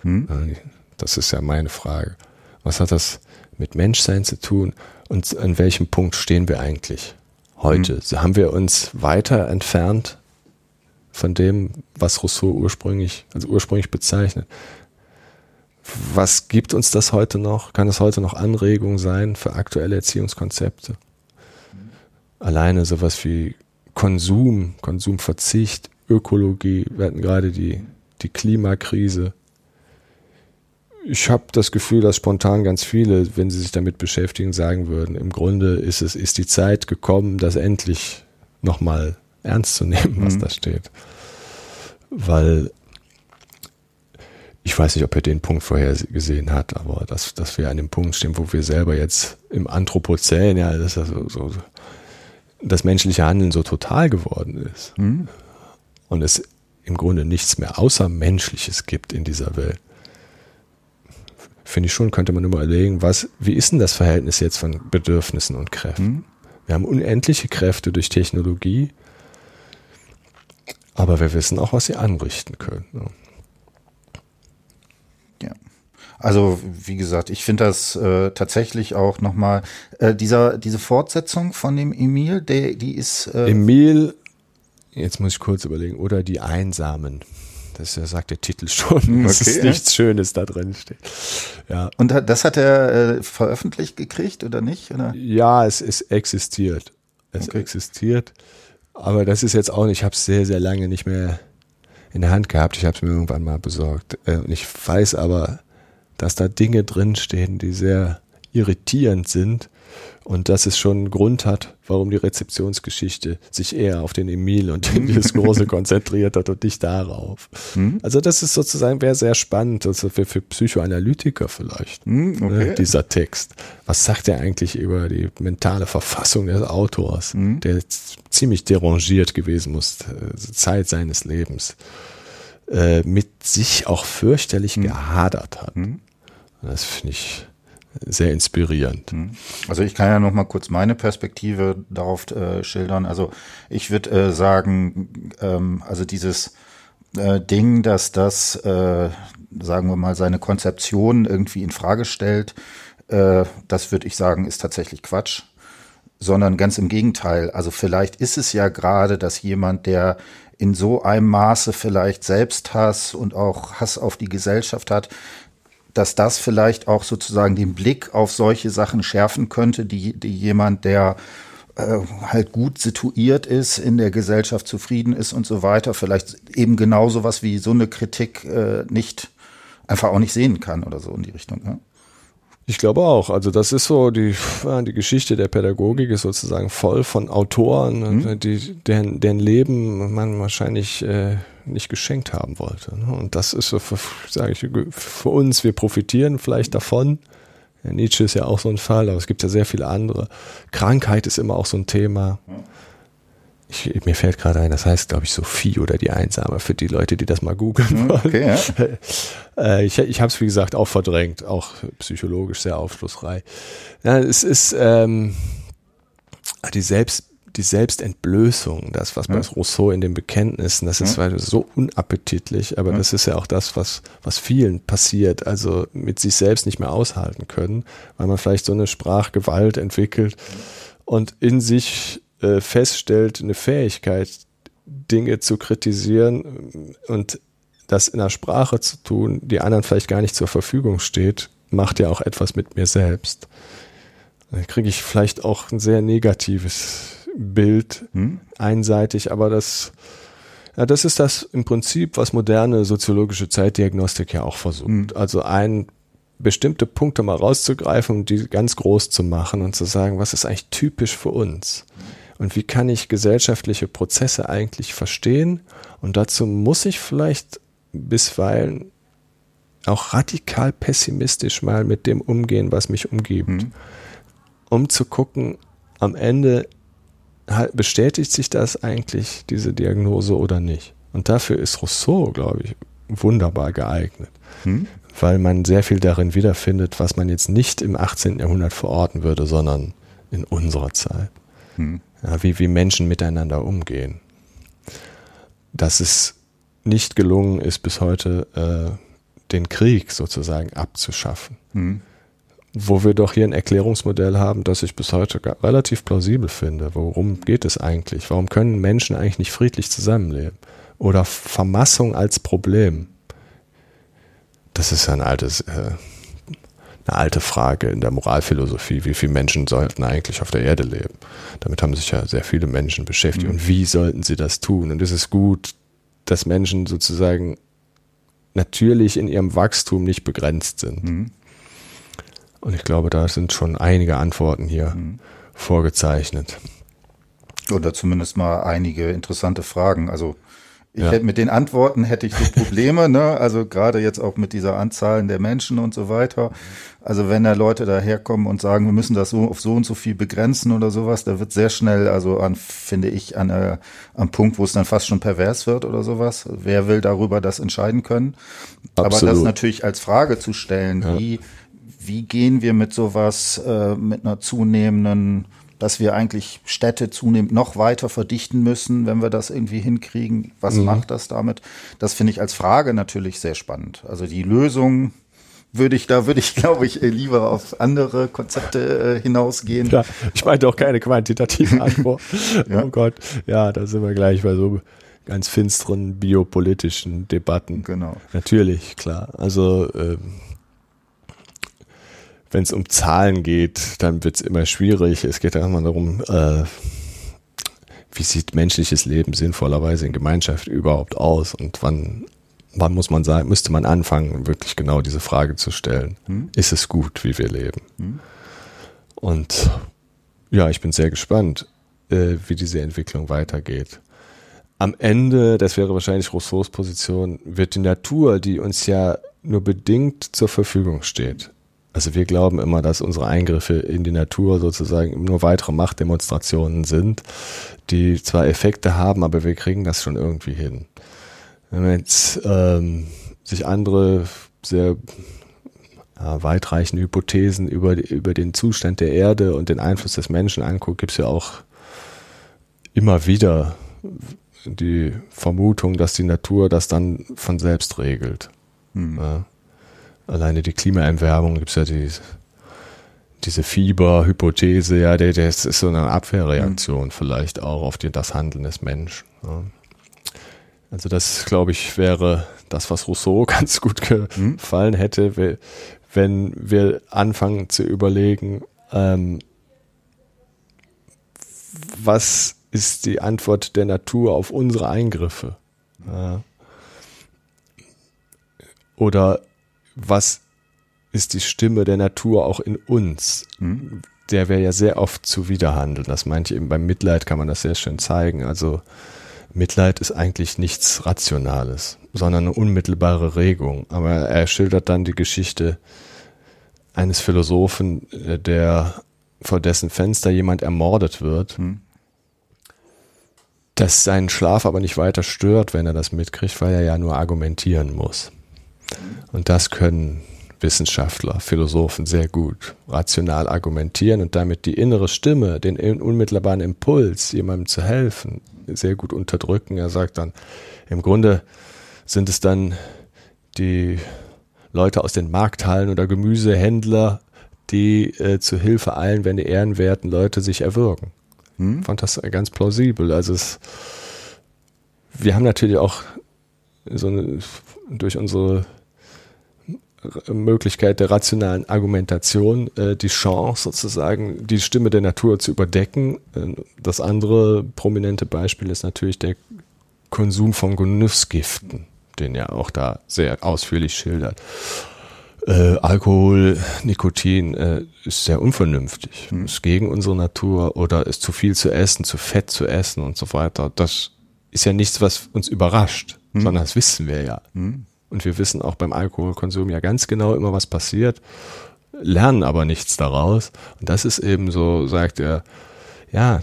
Hm? Äh, das ist ja meine Frage. Was hat das mit Menschsein zu tun und an welchem Punkt stehen wir eigentlich heute? Hm? Haben wir uns weiter entfernt von dem, was Rousseau ursprünglich, also ursprünglich bezeichnet. Was gibt uns das heute noch? Kann es heute noch Anregung sein für aktuelle Erziehungskonzepte? Alleine sowas wie Konsum, Konsumverzicht, Ökologie, wir hatten gerade die, die Klimakrise. Ich habe das Gefühl, dass spontan ganz viele, wenn sie sich damit beschäftigen, sagen würden, im Grunde ist es, ist die Zeit gekommen, das endlich nochmal ernst zu nehmen, was mhm. da steht. Weil ich weiß nicht, ob er den Punkt vorher gesehen hat, aber dass, dass wir an dem Punkt stehen, wo wir selber jetzt im Anthropozän, ja, das ist so, so das menschliche Handeln so total geworden ist. Mhm. Und es im Grunde nichts mehr Außermenschliches gibt in dieser Welt. Finde ich schon, könnte man überlegen, was, wie ist denn das Verhältnis jetzt von Bedürfnissen und Kräften? Mhm. Wir haben unendliche Kräfte durch Technologie, aber wir wissen auch, was sie anrichten können. Ne? Ja. Also wie gesagt, ich finde das äh, tatsächlich auch nochmal, äh, dieser, diese Fortsetzung von dem Emil, der, die ist... Äh Emil, jetzt muss ich kurz überlegen, oder die Einsamen. Das sagt der Titel schon, okay, *laughs* dass es nichts Schönes da drin steht. Ja. Und das hat er äh, veröffentlicht gekriegt oder nicht? Oder? Ja, es, es existiert. Es okay. existiert. Aber das ist jetzt auch nicht, ich habe es sehr, sehr lange nicht mehr in der Hand gehabt. Ich habe es mir irgendwann mal besorgt. Äh, und ich weiß aber, dass da Dinge drinstehen, die sehr irritierend sind und dass es schon einen Grund hat, warum die Rezeptionsgeschichte sich eher auf den Emil und den Große *laughs* konzentriert hat und nicht darauf. Hm? Also das ist sozusagen, wäre sehr spannend, also für, für Psychoanalytiker vielleicht, hm, ne, okay. ne, dieser Text. Was sagt er eigentlich über die mentale Verfassung des Autors, hm? der ziemlich derangiert gewesen muss, äh, Zeit seines Lebens, äh, mit sich auch fürchterlich hm. gehadert hat. Hm? Das finde ich sehr inspirierend. Hm. Also ich kann ja noch mal kurz meine Perspektive darauf äh, schildern. Also ich würde äh, sagen, ähm, also dieses äh, Ding, dass das, äh, sagen wir mal, seine Konzeption irgendwie in Frage stellt, äh, das würde ich sagen, ist tatsächlich Quatsch. Sondern ganz im Gegenteil. Also vielleicht ist es ja gerade, dass jemand, der in so einem Maße vielleicht Selbsthass und auch Hass auf die Gesellschaft hat, dass das vielleicht auch sozusagen den Blick auf solche Sachen schärfen könnte, die, die jemand, der äh, halt gut situiert ist, in der Gesellschaft zufrieden ist und so weiter, vielleicht eben genau sowas wie so eine Kritik äh, nicht einfach auch nicht sehen kann oder so in die Richtung. Ja? Ich glaube auch. Also das ist so die, die Geschichte der Pädagogik ist sozusagen voll von Autoren, mhm. die, deren, deren Leben man wahrscheinlich äh, nicht geschenkt haben wollte. Ne? Und das ist so, sage ich, für uns, wir profitieren vielleicht davon. Ja, Nietzsche ist ja auch so ein Fall, aber es gibt ja sehr viele andere. Krankheit ist immer auch so ein Thema. Ich, mir fällt gerade ein, das heißt, glaube ich, Sophie oder die Einsame für die Leute, die das mal googeln wollen. Okay, ja. *laughs* Äh, ich ich habe es, wie gesagt, auch verdrängt, auch psychologisch sehr aufschlussreich. Ja, es ist ähm, die Selbst die Selbstentblößung, das, was ja. bei Rousseau in den Bekenntnissen, das ist ja. so unappetitlich, aber ja. das ist ja auch das, was, was vielen passiert, also mit sich selbst nicht mehr aushalten können, weil man vielleicht so eine Sprachgewalt entwickelt und in sich äh, feststellt, eine Fähigkeit, Dinge zu kritisieren und das in der Sprache zu tun, die anderen vielleicht gar nicht zur Verfügung steht, macht ja auch etwas mit mir selbst. Dann kriege ich vielleicht auch ein sehr negatives Bild, hm? einseitig, aber das, ja, das ist das im Prinzip, was moderne soziologische Zeitdiagnostik ja auch versucht. Hm. Also ein bestimmte Punkte mal rauszugreifen und die ganz groß zu machen und zu sagen, was ist eigentlich typisch für uns? und wie kann ich gesellschaftliche Prozesse eigentlich verstehen. Und dazu muss ich vielleicht bisweilen auch radikal pessimistisch mal mit dem umgehen, was mich umgibt, mhm. um zu gucken, am Ende bestätigt sich das eigentlich, diese Diagnose oder nicht. Und dafür ist Rousseau, glaube ich, wunderbar geeignet, mhm. weil man sehr viel darin wiederfindet, was man jetzt nicht im 18. Jahrhundert verorten würde, sondern in unserer Zeit. Mhm ja, wie, wie Menschen miteinander umgehen. Dass es nicht gelungen ist, bis heute äh, den Krieg sozusagen abzuschaffen. Mhm. Wo wir doch hier ein Erklärungsmodell haben, das ich bis heute relativ plausibel finde. Worum geht es eigentlich? Warum können Menschen eigentlich nicht friedlich zusammenleben? Oder Vermassung als Problem? Das ist ein altes äh, eine alte Frage in der Moralphilosophie. Wie viele Menschen sollten eigentlich auf der Erde leben? Damit haben sich ja sehr viele Menschen beschäftigt. Mhm. Und wie sollten sie das tun? Und es ist gut, dass Menschen sozusagen natürlich in ihrem Wachstum nicht begrenzt sind. Mhm. Und ich glaube, da sind schon einige Antworten hier mhm. vorgezeichnet. Oder zumindest mal einige interessante Fragen. Also Ich ja. hätte mit den Antworten hätte ich so *laughs* Probleme, ne? Also gerade jetzt auch mit dieser Anzahl der Menschen und so weiter. Also wenn da Leute daherkommen und sagen, wir müssen das so auf so und so viel begrenzen oder sowas, da wird sehr schnell, also an, finde ich, an äh, am Punkt, wo es dann fast schon pervers wird oder sowas. Wer will darüber das entscheiden können? Absolut. Aber das natürlich als Frage zu stellen, ja. wie wie gehen wir mit sowas, äh, mit einer zunehmenden dass wir eigentlich Städte zunehmend noch weiter verdichten müssen, wenn wir das irgendwie hinkriegen. Was mhm. macht das damit? Das finde ich als Frage natürlich sehr spannend. Also die Lösung würde ich, da würde ich, *laughs* glaube ich, lieber auf andere Konzepte äh, hinausgehen. Ja, ich meinte auch keine quantitative *laughs* Antwort. ja. Oh Gott, ja, da sind wir gleich bei so ganz finsteren biopolitischen Debatten. Genau. Natürlich, klar. Also ähm, wenn es um Zahlen geht, dann wird es immer schwierig. Es geht immer darum, äh, wie sieht menschliches Leben sinnvollerweise in Gemeinschaft überhaupt aus und wann, wann muss man sagen, müsste man anfangen, wirklich genau diese Frage zu stellen. Hm? Ist es gut, wie wir leben? Hm? Und ja, ich bin sehr gespannt, äh, wie diese Entwicklung weitergeht. Am Ende, das wäre wahrscheinlich Rousseaus Position, wird die Natur, die uns ja nur bedingt zur Verfügung steht, also wir glauben immer, dass unsere Eingriffe in die Natur sozusagen nur weitere Machtdemonstrationen sind, die zwar Effekte haben, aber wir kriegen das schon irgendwie hin. Wenn man jetzt ähm, sich andere sehr ja, weitreichende Hypothesen über, über den Zustand der Erde und den Einfluss des Menschen anguckt, gibt es ja auch immer wieder die Vermutung, dass die Natur das dann von selbst regelt. Hm. Ja alleine die Klimaerwärmung gibt es ja die, diese Fieberhypothese, ja, das ist so eine Abwehrreaktion mhm. vielleicht auch auf die, das Handeln des Menschen. Ja. Also das, glaube ich, wäre das, was Rousseau *laughs* ganz gut mhm. gefallen hätte, wenn wir anfangen zu überlegen, ähm, was ist die Antwort der Natur auf unsere Eingriffe? Ja. Oder was ist die Stimme der Natur auch in uns, mhm. der wir ja sehr oft zuwiderhandeln. Das meinte ich eben beim Mitleid kann man das sehr schön zeigen. Also Mitleid ist eigentlich nichts Rationales, sondern eine unmittelbare Regung. Aber er schildert dann die Geschichte eines Philosophen, äh, der vor dessen Fenster jemand ermordet wird, mhm. das seinen Schlaf aber nicht weiter stört, wenn er das mitkriegt, weil er ja nur argumentieren muss. Und das können Wissenschaftler, Philosophen sehr gut rational argumentieren und damit die innere Stimme, den unmittelbaren Impuls, jemandem zu helfen, sehr gut unterdrücken. Er sagt dann, im Grunde sind es dann die Leute aus den Markthallen oder Gemüsehändler, die äh, zu Hilfe eilen, wenn die ehrenwerten Leute sich erwürgen. Hm? Fand das ganz plausibel. Also es, wir haben natürlich auch so eine, durch unsere Möglichkeit der rationalen Argumentation äh, die Chance sozusagen die Stimme der Natur zu überdecken. Äh, das andere prominente Beispiel ist natürlich der Konsum von Genussgiften, den er auch da sehr ausführlich schildert. Äh, Alkohol, Nikotin äh, ist sehr unvernünftig, mhm. ist gegen unsere Natur oder ist zu viel zu essen, zu fett zu essen und so weiter. Das ist ja nichts, was uns überrascht, mhm. sondern das wissen wir ja. Mhm. Und wir wissen auch beim Alkoholkonsum ja ganz genau immer, was passiert, lernen aber nichts daraus. Und das ist eben so, sagt er, ja,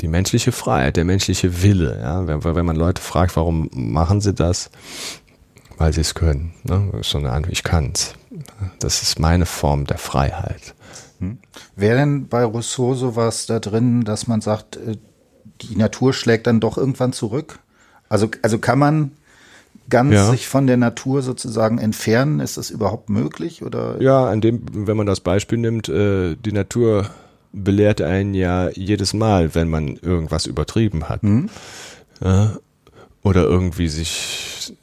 die menschliche Freiheit, der menschliche Wille. Ja, wenn, wenn man Leute fragt, warum machen sie das? Weil sie es können. Ne? So eine Antwort, ich kann's. Das ist meine Form der Freiheit. Hm. Wäre denn bei Rousseau sowas da drin, dass man sagt, äh, die Natur schlägt dann doch irgendwann zurück? Also, also kann man ganz ja. sich von der Natur sozusagen entfernen? Ist das überhaupt möglich? Oder? Ja, an dem, wenn man das Beispiel nimmt, äh, die Natur belehrt einen ja jedes Mal, wenn man irgendwas übertrieben hat. Mhm. Oder irgendwie sich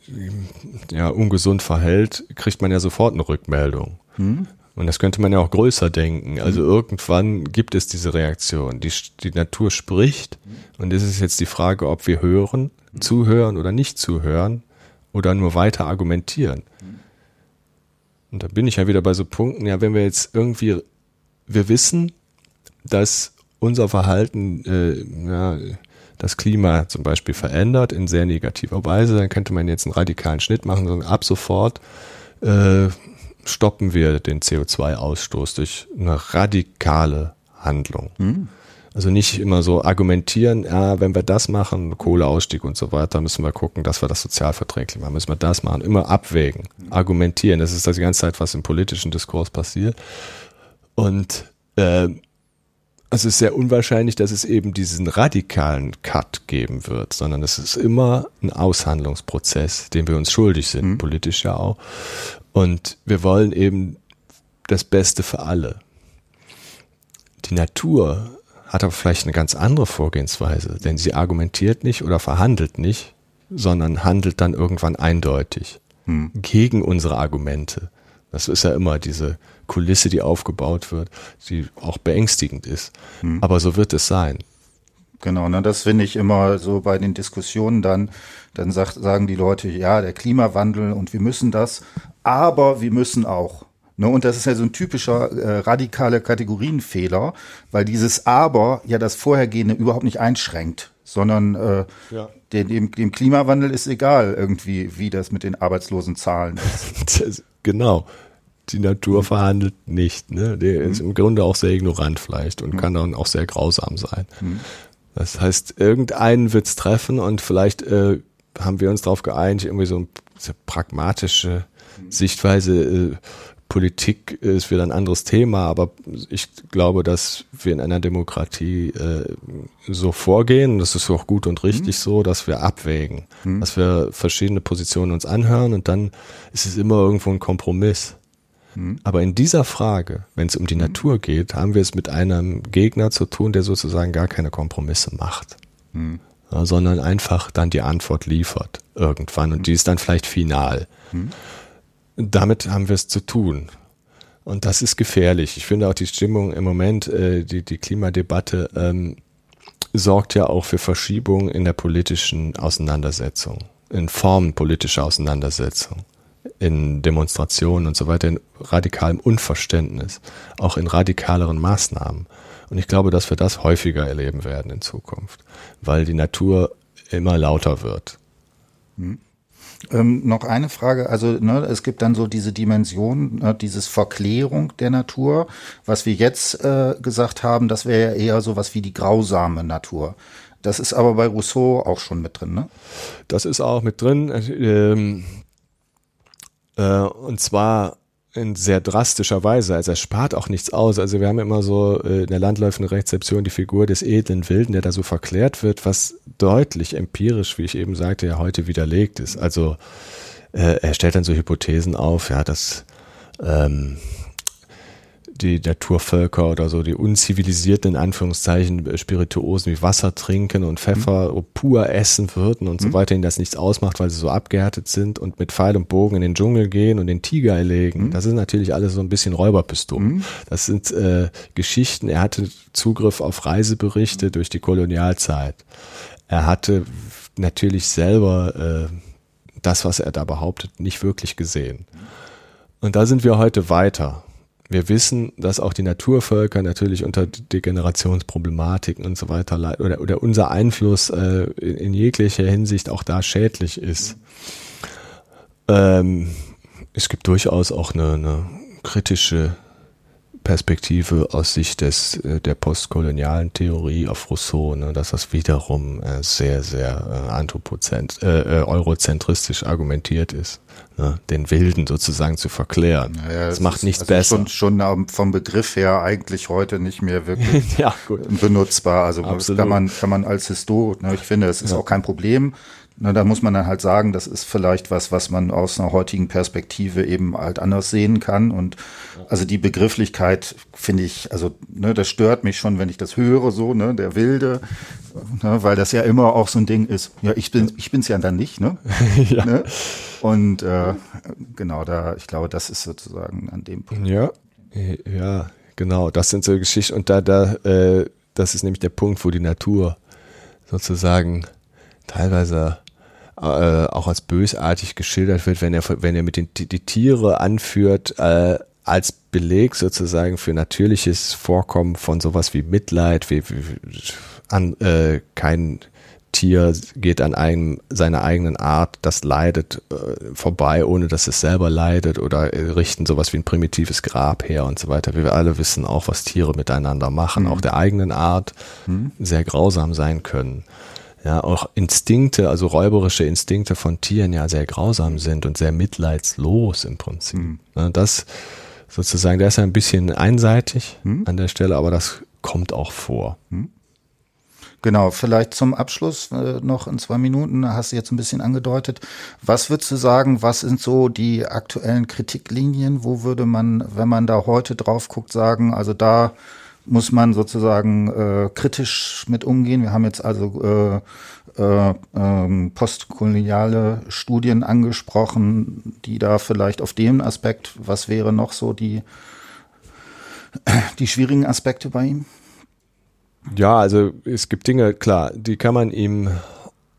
ja ungesund verhält, kriegt man ja sofort eine Rückmeldung. Mhm. Und das könnte man ja auch größer denken. Also mhm. irgendwann gibt es diese Reaktion. Die, die Natur spricht und es ist jetzt die Frage, ob wir hören, zuhören oder nicht zuhören oder nur weiter argumentieren. Und da bin ich ja wieder bei so Punkten, ja, wenn wir jetzt irgendwie, wir wissen, dass unser Verhalten äh, ja, das Klima zum Beispiel verändert in sehr negativer Weise, dann könnte man jetzt einen radikalen Schnitt machen, sondern ab sofort äh, stoppen wir den CO2-Ausstoß durch eine radikale Handlung. Mhm. Also nicht immer so argumentieren, ja, wenn wir das machen, Kohleausstieg und so weiter, müssen wir gucken, dass wir das sozialverträglich machen, müssen wir das machen, immer abwägen, argumentieren. Das ist das die ganze Zeit, was im politischen Diskurs passiert. Und äh, es ist sehr unwahrscheinlich, dass es eben diesen radikalen Cut geben wird, sondern es ist immer ein Aushandlungsprozess, den wir uns schuldig sind, mhm. politisch ja auch. Und wir wollen eben das Beste für alle. Die Natur hat aber vielleicht eine ganz andere Vorgehensweise, denn sie argumentiert nicht oder verhandelt nicht, sondern handelt dann irgendwann eindeutig hm. gegen unsere Argumente. Das ist ja immer diese Kulisse, die aufgebaut wird, die auch beängstigend ist. Hm. Aber so wird es sein. Genau, ne, das finde ich immer so bei den Diskussionen dann, dann sagt, sagen die Leute, ja, der Klimawandel und wir müssen das, aber wir müssen auch. Ne, und das ist ja so ein typischer äh, radikaler Kategorienfehler, weil dieses Aber ja das Vorhergehende überhaupt nicht einschränkt, sondern äh, ja. dem, dem Klimawandel ist egal irgendwie, wie das mit den Arbeitslosenzahlen *laughs* ist. genau die Natur verhandelt nicht. Ne? Der mhm. ist im Grunde auch sehr ignorant vielleicht und mhm. kann dann auch sehr grausam sein. Mhm. Das heißt, irgendeinen wird's treffen und vielleicht äh, haben wir uns darauf geeinigt, irgendwie so eine pragmatische mhm. Sichtweise. Äh, Politik ist wieder ein anderes Thema, aber ich glaube, dass wir in einer Demokratie äh, so vorgehen, das ist auch gut und richtig mhm. so, dass wir abwägen, mhm. dass wir verschiedene Positionen uns anhören und dann ist es immer irgendwo ein Kompromiss. Mhm. Aber in dieser Frage, wenn es um die mhm. Natur geht, haben wir es mit einem Gegner zu tun, der sozusagen gar keine Kompromisse macht. Mhm. Sondern einfach dann die Antwort liefert irgendwann und die ist dann vielleicht final. Damit haben wir es zu tun. Und das ist gefährlich. Ich finde auch die Stimmung im Moment, äh, die, die Klimadebatte, ähm, sorgt ja auch für Verschiebungen in der politischen Auseinandersetzung, in Formen politischer Auseinandersetzung in Demonstrationen und so weiter, in radikalem Unverständnis, auch in radikaleren Maßnahmen. Und ich glaube, dass wir das häufiger erleben werden in Zukunft, weil die Natur immer lauter wird. Hm. Ähm, noch eine Frage, also ne, es gibt dann so diese Dimension, ne, dieses Verklärung der Natur. Was wir jetzt äh, gesagt haben, das wäre ja eher so was wie die grausame Natur. Das ist aber bei Rousseau auch schon mit drin, ne? Das ist auch mit drin. Ähm, äh, und zwar in sehr drastischer Weise. Also er spart auch nichts aus. Also wir haben immer so äh, in der landläufigen Rezeption die Figur des edlen Wilden, der da so verklärt wird, was deutlich empirisch, wie ich eben sagte, ja heute widerlegt ist. Also äh, er stellt dann so Hypothesen auf, ja, dass ähm, die Naturvölker oder so, die unzivilisierten, in Anführungszeichen, Spirituosen wie Wasser trinken und Pfeffer mhm. pur essen würden und mhm. so weiter, ihnen das nichts ausmacht, weil sie so abgehärtet sind und mit Pfeil und Bogen in den Dschungel gehen und den Tiger erlegen. Mhm. Das ist natürlich alles so ein bisschen Räuberpistolen. Mhm. Das sind äh, Geschichten. Er hatte Zugriff auf Reiseberichte durch die Kolonialzeit. Er hatte natürlich selber äh, das, was er da behauptet, nicht wirklich gesehen. Und da sind wir heute weiter wir wissen, dass auch die Naturvölker natürlich unter Degenerationsproblematiken und so weiter leiden oder, oder unser Einfluss äh, in, in, jeglicher Hinsicht auch da schädlich ist. Ähm, es gibt durchaus auch eine, eine kritische Perspektive aus Sicht des, äh, der postkolonialen Theorie auf Rousseau, ne, dass das wiederum äh, sehr, sehr äh, anthropozent, äh, eurozentristisch argumentiert ist, ne, den Wilden sozusagen zu verklären. Naja, das macht nichts also besser. Schon, schon vom Begriff her eigentlich heute nicht mehr wirklich *laughs* ja, benutzbar. Also Absolut. kann man, kann man als Historiker, ne, ich finde, es ist auch kein Problem, na, da muss man dann halt sagen, das ist vielleicht was, was man aus einer heutigen Perspektive eben halt anders sehen kann. Und also die Begrifflichkeit finde ich, also ne, das stört mich schon, wenn ich das höre, so, ne, der Wilde, ne, weil das ja immer auch so ein Ding ist. Ja, ich bin, ich bin's ja dann nicht, ne? *laughs* ja. ne? Und äh, genau, da, ich glaube, das ist sozusagen an dem Punkt. Ja, ja, genau, das sind so Geschichten. Und da, da, äh, das ist nämlich der Punkt, wo die Natur sozusagen teilweise äh, auch als bösartig geschildert wird, wenn er, wenn er mit den die, die Tiere anführt, äh, als Beleg sozusagen für natürliches Vorkommen von sowas wie Mitleid, wie, wie an, äh, kein Tier geht an einem seiner eigenen Art, das leidet äh, vorbei, ohne dass es selber leidet oder äh, richten sowas wie ein primitives Grab her und so weiter. Wie wir alle wissen auch, was Tiere miteinander machen, mhm. auch der eigenen Art mhm. sehr grausam sein können. Ja, auch Instinkte, also räuberische Instinkte von Tieren ja sehr grausam sind und sehr mitleidslos im Prinzip. Mhm. Das sozusagen, der ist ja ein bisschen einseitig mhm. an der Stelle, aber das kommt auch vor. Mhm. Genau, vielleicht zum Abschluss äh, noch in zwei Minuten, hast du jetzt ein bisschen angedeutet. Was würdest du sagen, was sind so die aktuellen Kritiklinien? Wo würde man, wenn man da heute drauf guckt, sagen, also da muss man sozusagen äh, kritisch mit umgehen. Wir haben jetzt also äh, äh, ähm, postkoloniale Studien angesprochen, die da vielleicht auf dem Aspekt, was wäre noch so die, die schwierigen Aspekte bei ihm? Ja, also es gibt Dinge, klar, die kann man ihm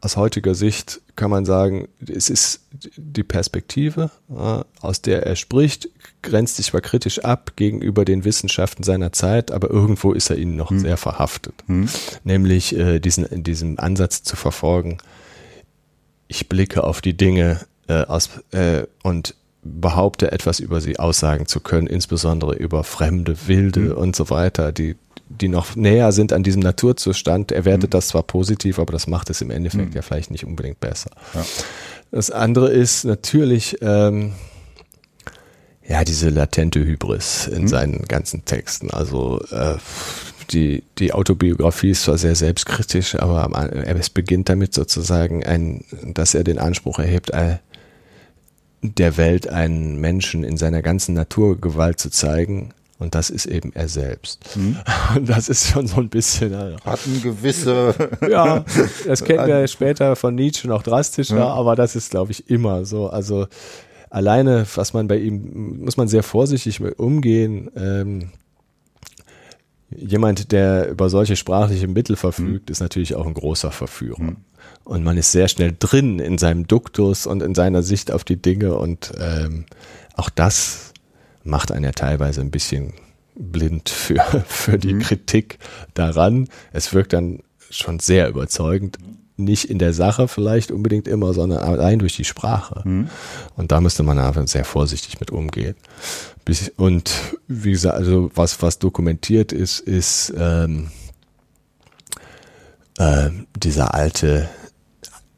aus heutiger Sicht kann man sagen, es ist die Perspektive, aus der er spricht, grenzt sich zwar kritisch ab gegenüber den Wissenschaften seiner Zeit, aber irgendwo ist er ihnen noch hm. sehr verhaftet. Hm. Nämlich äh, diesen, diesen Ansatz zu verfolgen, ich blicke auf die Dinge äh, aus, äh, und behaupte etwas über sie aussagen zu können, insbesondere über fremde, wilde hm. und so weiter, die die noch näher sind an diesem Naturzustand. Er wertet mhm. das zwar positiv, aber das macht es im Endeffekt mhm. ja vielleicht nicht unbedingt besser. Ja. Das andere ist natürlich, ähm, ja, diese latente Hybris in mhm. seinen ganzen Texten. Also äh, die, die Autobiografie ist zwar sehr selbstkritisch, aber es beginnt damit sozusagen, ein, dass er den Anspruch erhebt, äh, der Welt einen Menschen in seiner ganzen Naturgewalt zu zeigen, und das ist eben er selbst. Hm. *laughs* Und das ist schon so ein bisschen. Ja, Hat ein gewisse. *laughs* ja, das kennen wir später von Nietzsche noch drastischer, ja. aber das ist, glaube ich, immer so. Also alleine, was man bei ihm, muss man sehr vorsichtig mit umgehen. Ähm, jemand, der über solche sprachliche Mittel verfügt, hm. ist natürlich auch ein großer Verführer. Hm. Und man ist sehr schnell drin in seinem Duktus und in seiner Sicht auf die Dinge und ähm, auch das macht einen ja teilweise ein bisschen blind für, *laughs* für die mhm. Kritik daran. Es wirkt dann schon sehr überzeugend. Nicht in der Sache vielleicht unbedingt immer, sondern allein durch die Sprache. Mhm. Und da müsste man einfach sehr vorsichtig mit umgehen. Und wie gesagt, also was, was dokumentiert ist, ist ähm, äh, dieser alte,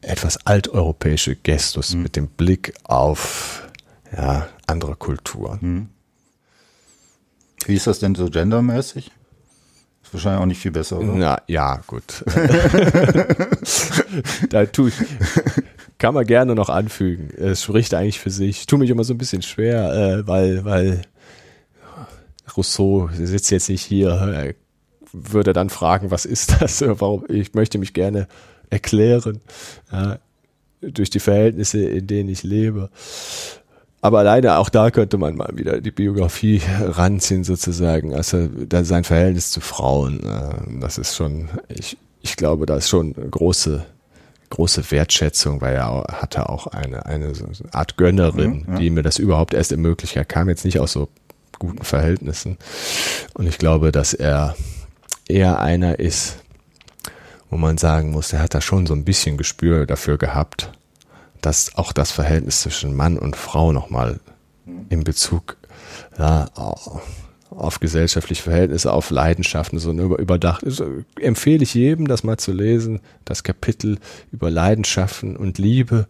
etwas alteuropäische Gestus mhm. mit dem Blick auf ja, andere Kulturen. Wie ist das denn so gendermäßig? Ist wahrscheinlich auch nicht viel besser, oder? Na, ja, gut. *laughs* da tue ich, kann man gerne noch anfügen. Es spricht eigentlich für sich. Ich tue mich immer so ein bisschen schwer, äh, weil, weil Rousseau sitzt jetzt nicht hier, er würde dann fragen, was ist das? *laughs* Warum? Ich möchte mich gerne erklären ja, durch die Verhältnisse, in denen ich lebe. Aber alleine auch da könnte man mal wieder die Biografie ranziehen sozusagen. Also da sein Verhältnis zu Frauen, äh, das ist schon, ich, ich glaube, da ist schon große, große Wertschätzung, weil er hatte auch eine, eine Art Gönnerin, mhm, ja. die mir das überhaupt erst ermöglicht. Er kam jetzt nicht aus so guten Verhältnissen. Und ich glaube, dass er eher einer ist, wo man sagen muss, er hat da schon so ein bisschen Gespür dafür gehabt, dass auch das Verhältnis zwischen Mann und Frau nochmal in Bezug ja, auf gesellschaftliche Verhältnisse, auf Leidenschaften, so über, überdacht. Also, empfehle ich jedem, das mal zu lesen. Das Kapitel über Leidenschaften und Liebe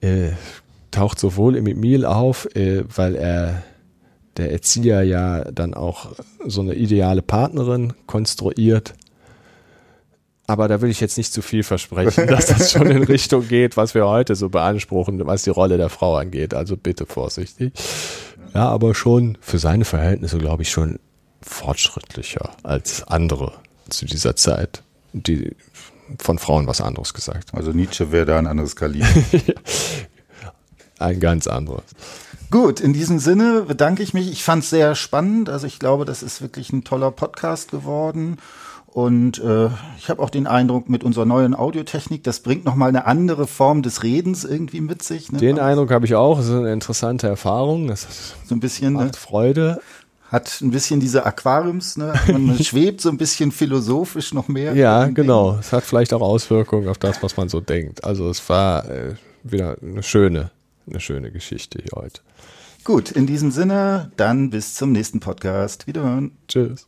äh, taucht sowohl im Emil auf, äh, weil er der Erzieher ja dann auch so eine ideale Partnerin konstruiert aber da will ich jetzt nicht zu viel versprechen, *laughs* dass das schon in Richtung geht, was wir heute so beanspruchen, was die Rolle der Frau angeht. Also bitte vorsichtig. Ja, aber schon für seine Verhältnisse, glaube ich, schon fortschrittlicher als andere zu dieser Zeit, die von Frauen was anderes gesagt haben. Also Nietzsche wäre da ein anderes Kaliber. *laughs* ein ganz anderes. Gut, in diesem Sinne bedanke ich mich. Ich fand es sehr spannend. Also ich glaube, das ist wirklich ein toller Podcast geworden. Und äh, ich habe auch den Eindruck, mit unserer neuen Audiotechnik, das bringt nochmal eine andere Form des Redens irgendwie mit sich. Ne? Den Eindruck habe ich auch. Das ist eine interessante Erfahrung. Das so ein bisschen, ne? macht ne? Freude. hat ein bisschen diese Aquariums, ne? Man *laughs* schwebt so ein bisschen philosophisch noch mehr. Ja, genau. Es hat vielleicht auch Auswirkungen auf das, was man so denkt. Also es war äh, wieder eine schöne, eine schöne Geschichte hier heute. Gut, in diesem Sinne, dann bis zum nächsten Podcast. Wiederhören. Tschüss.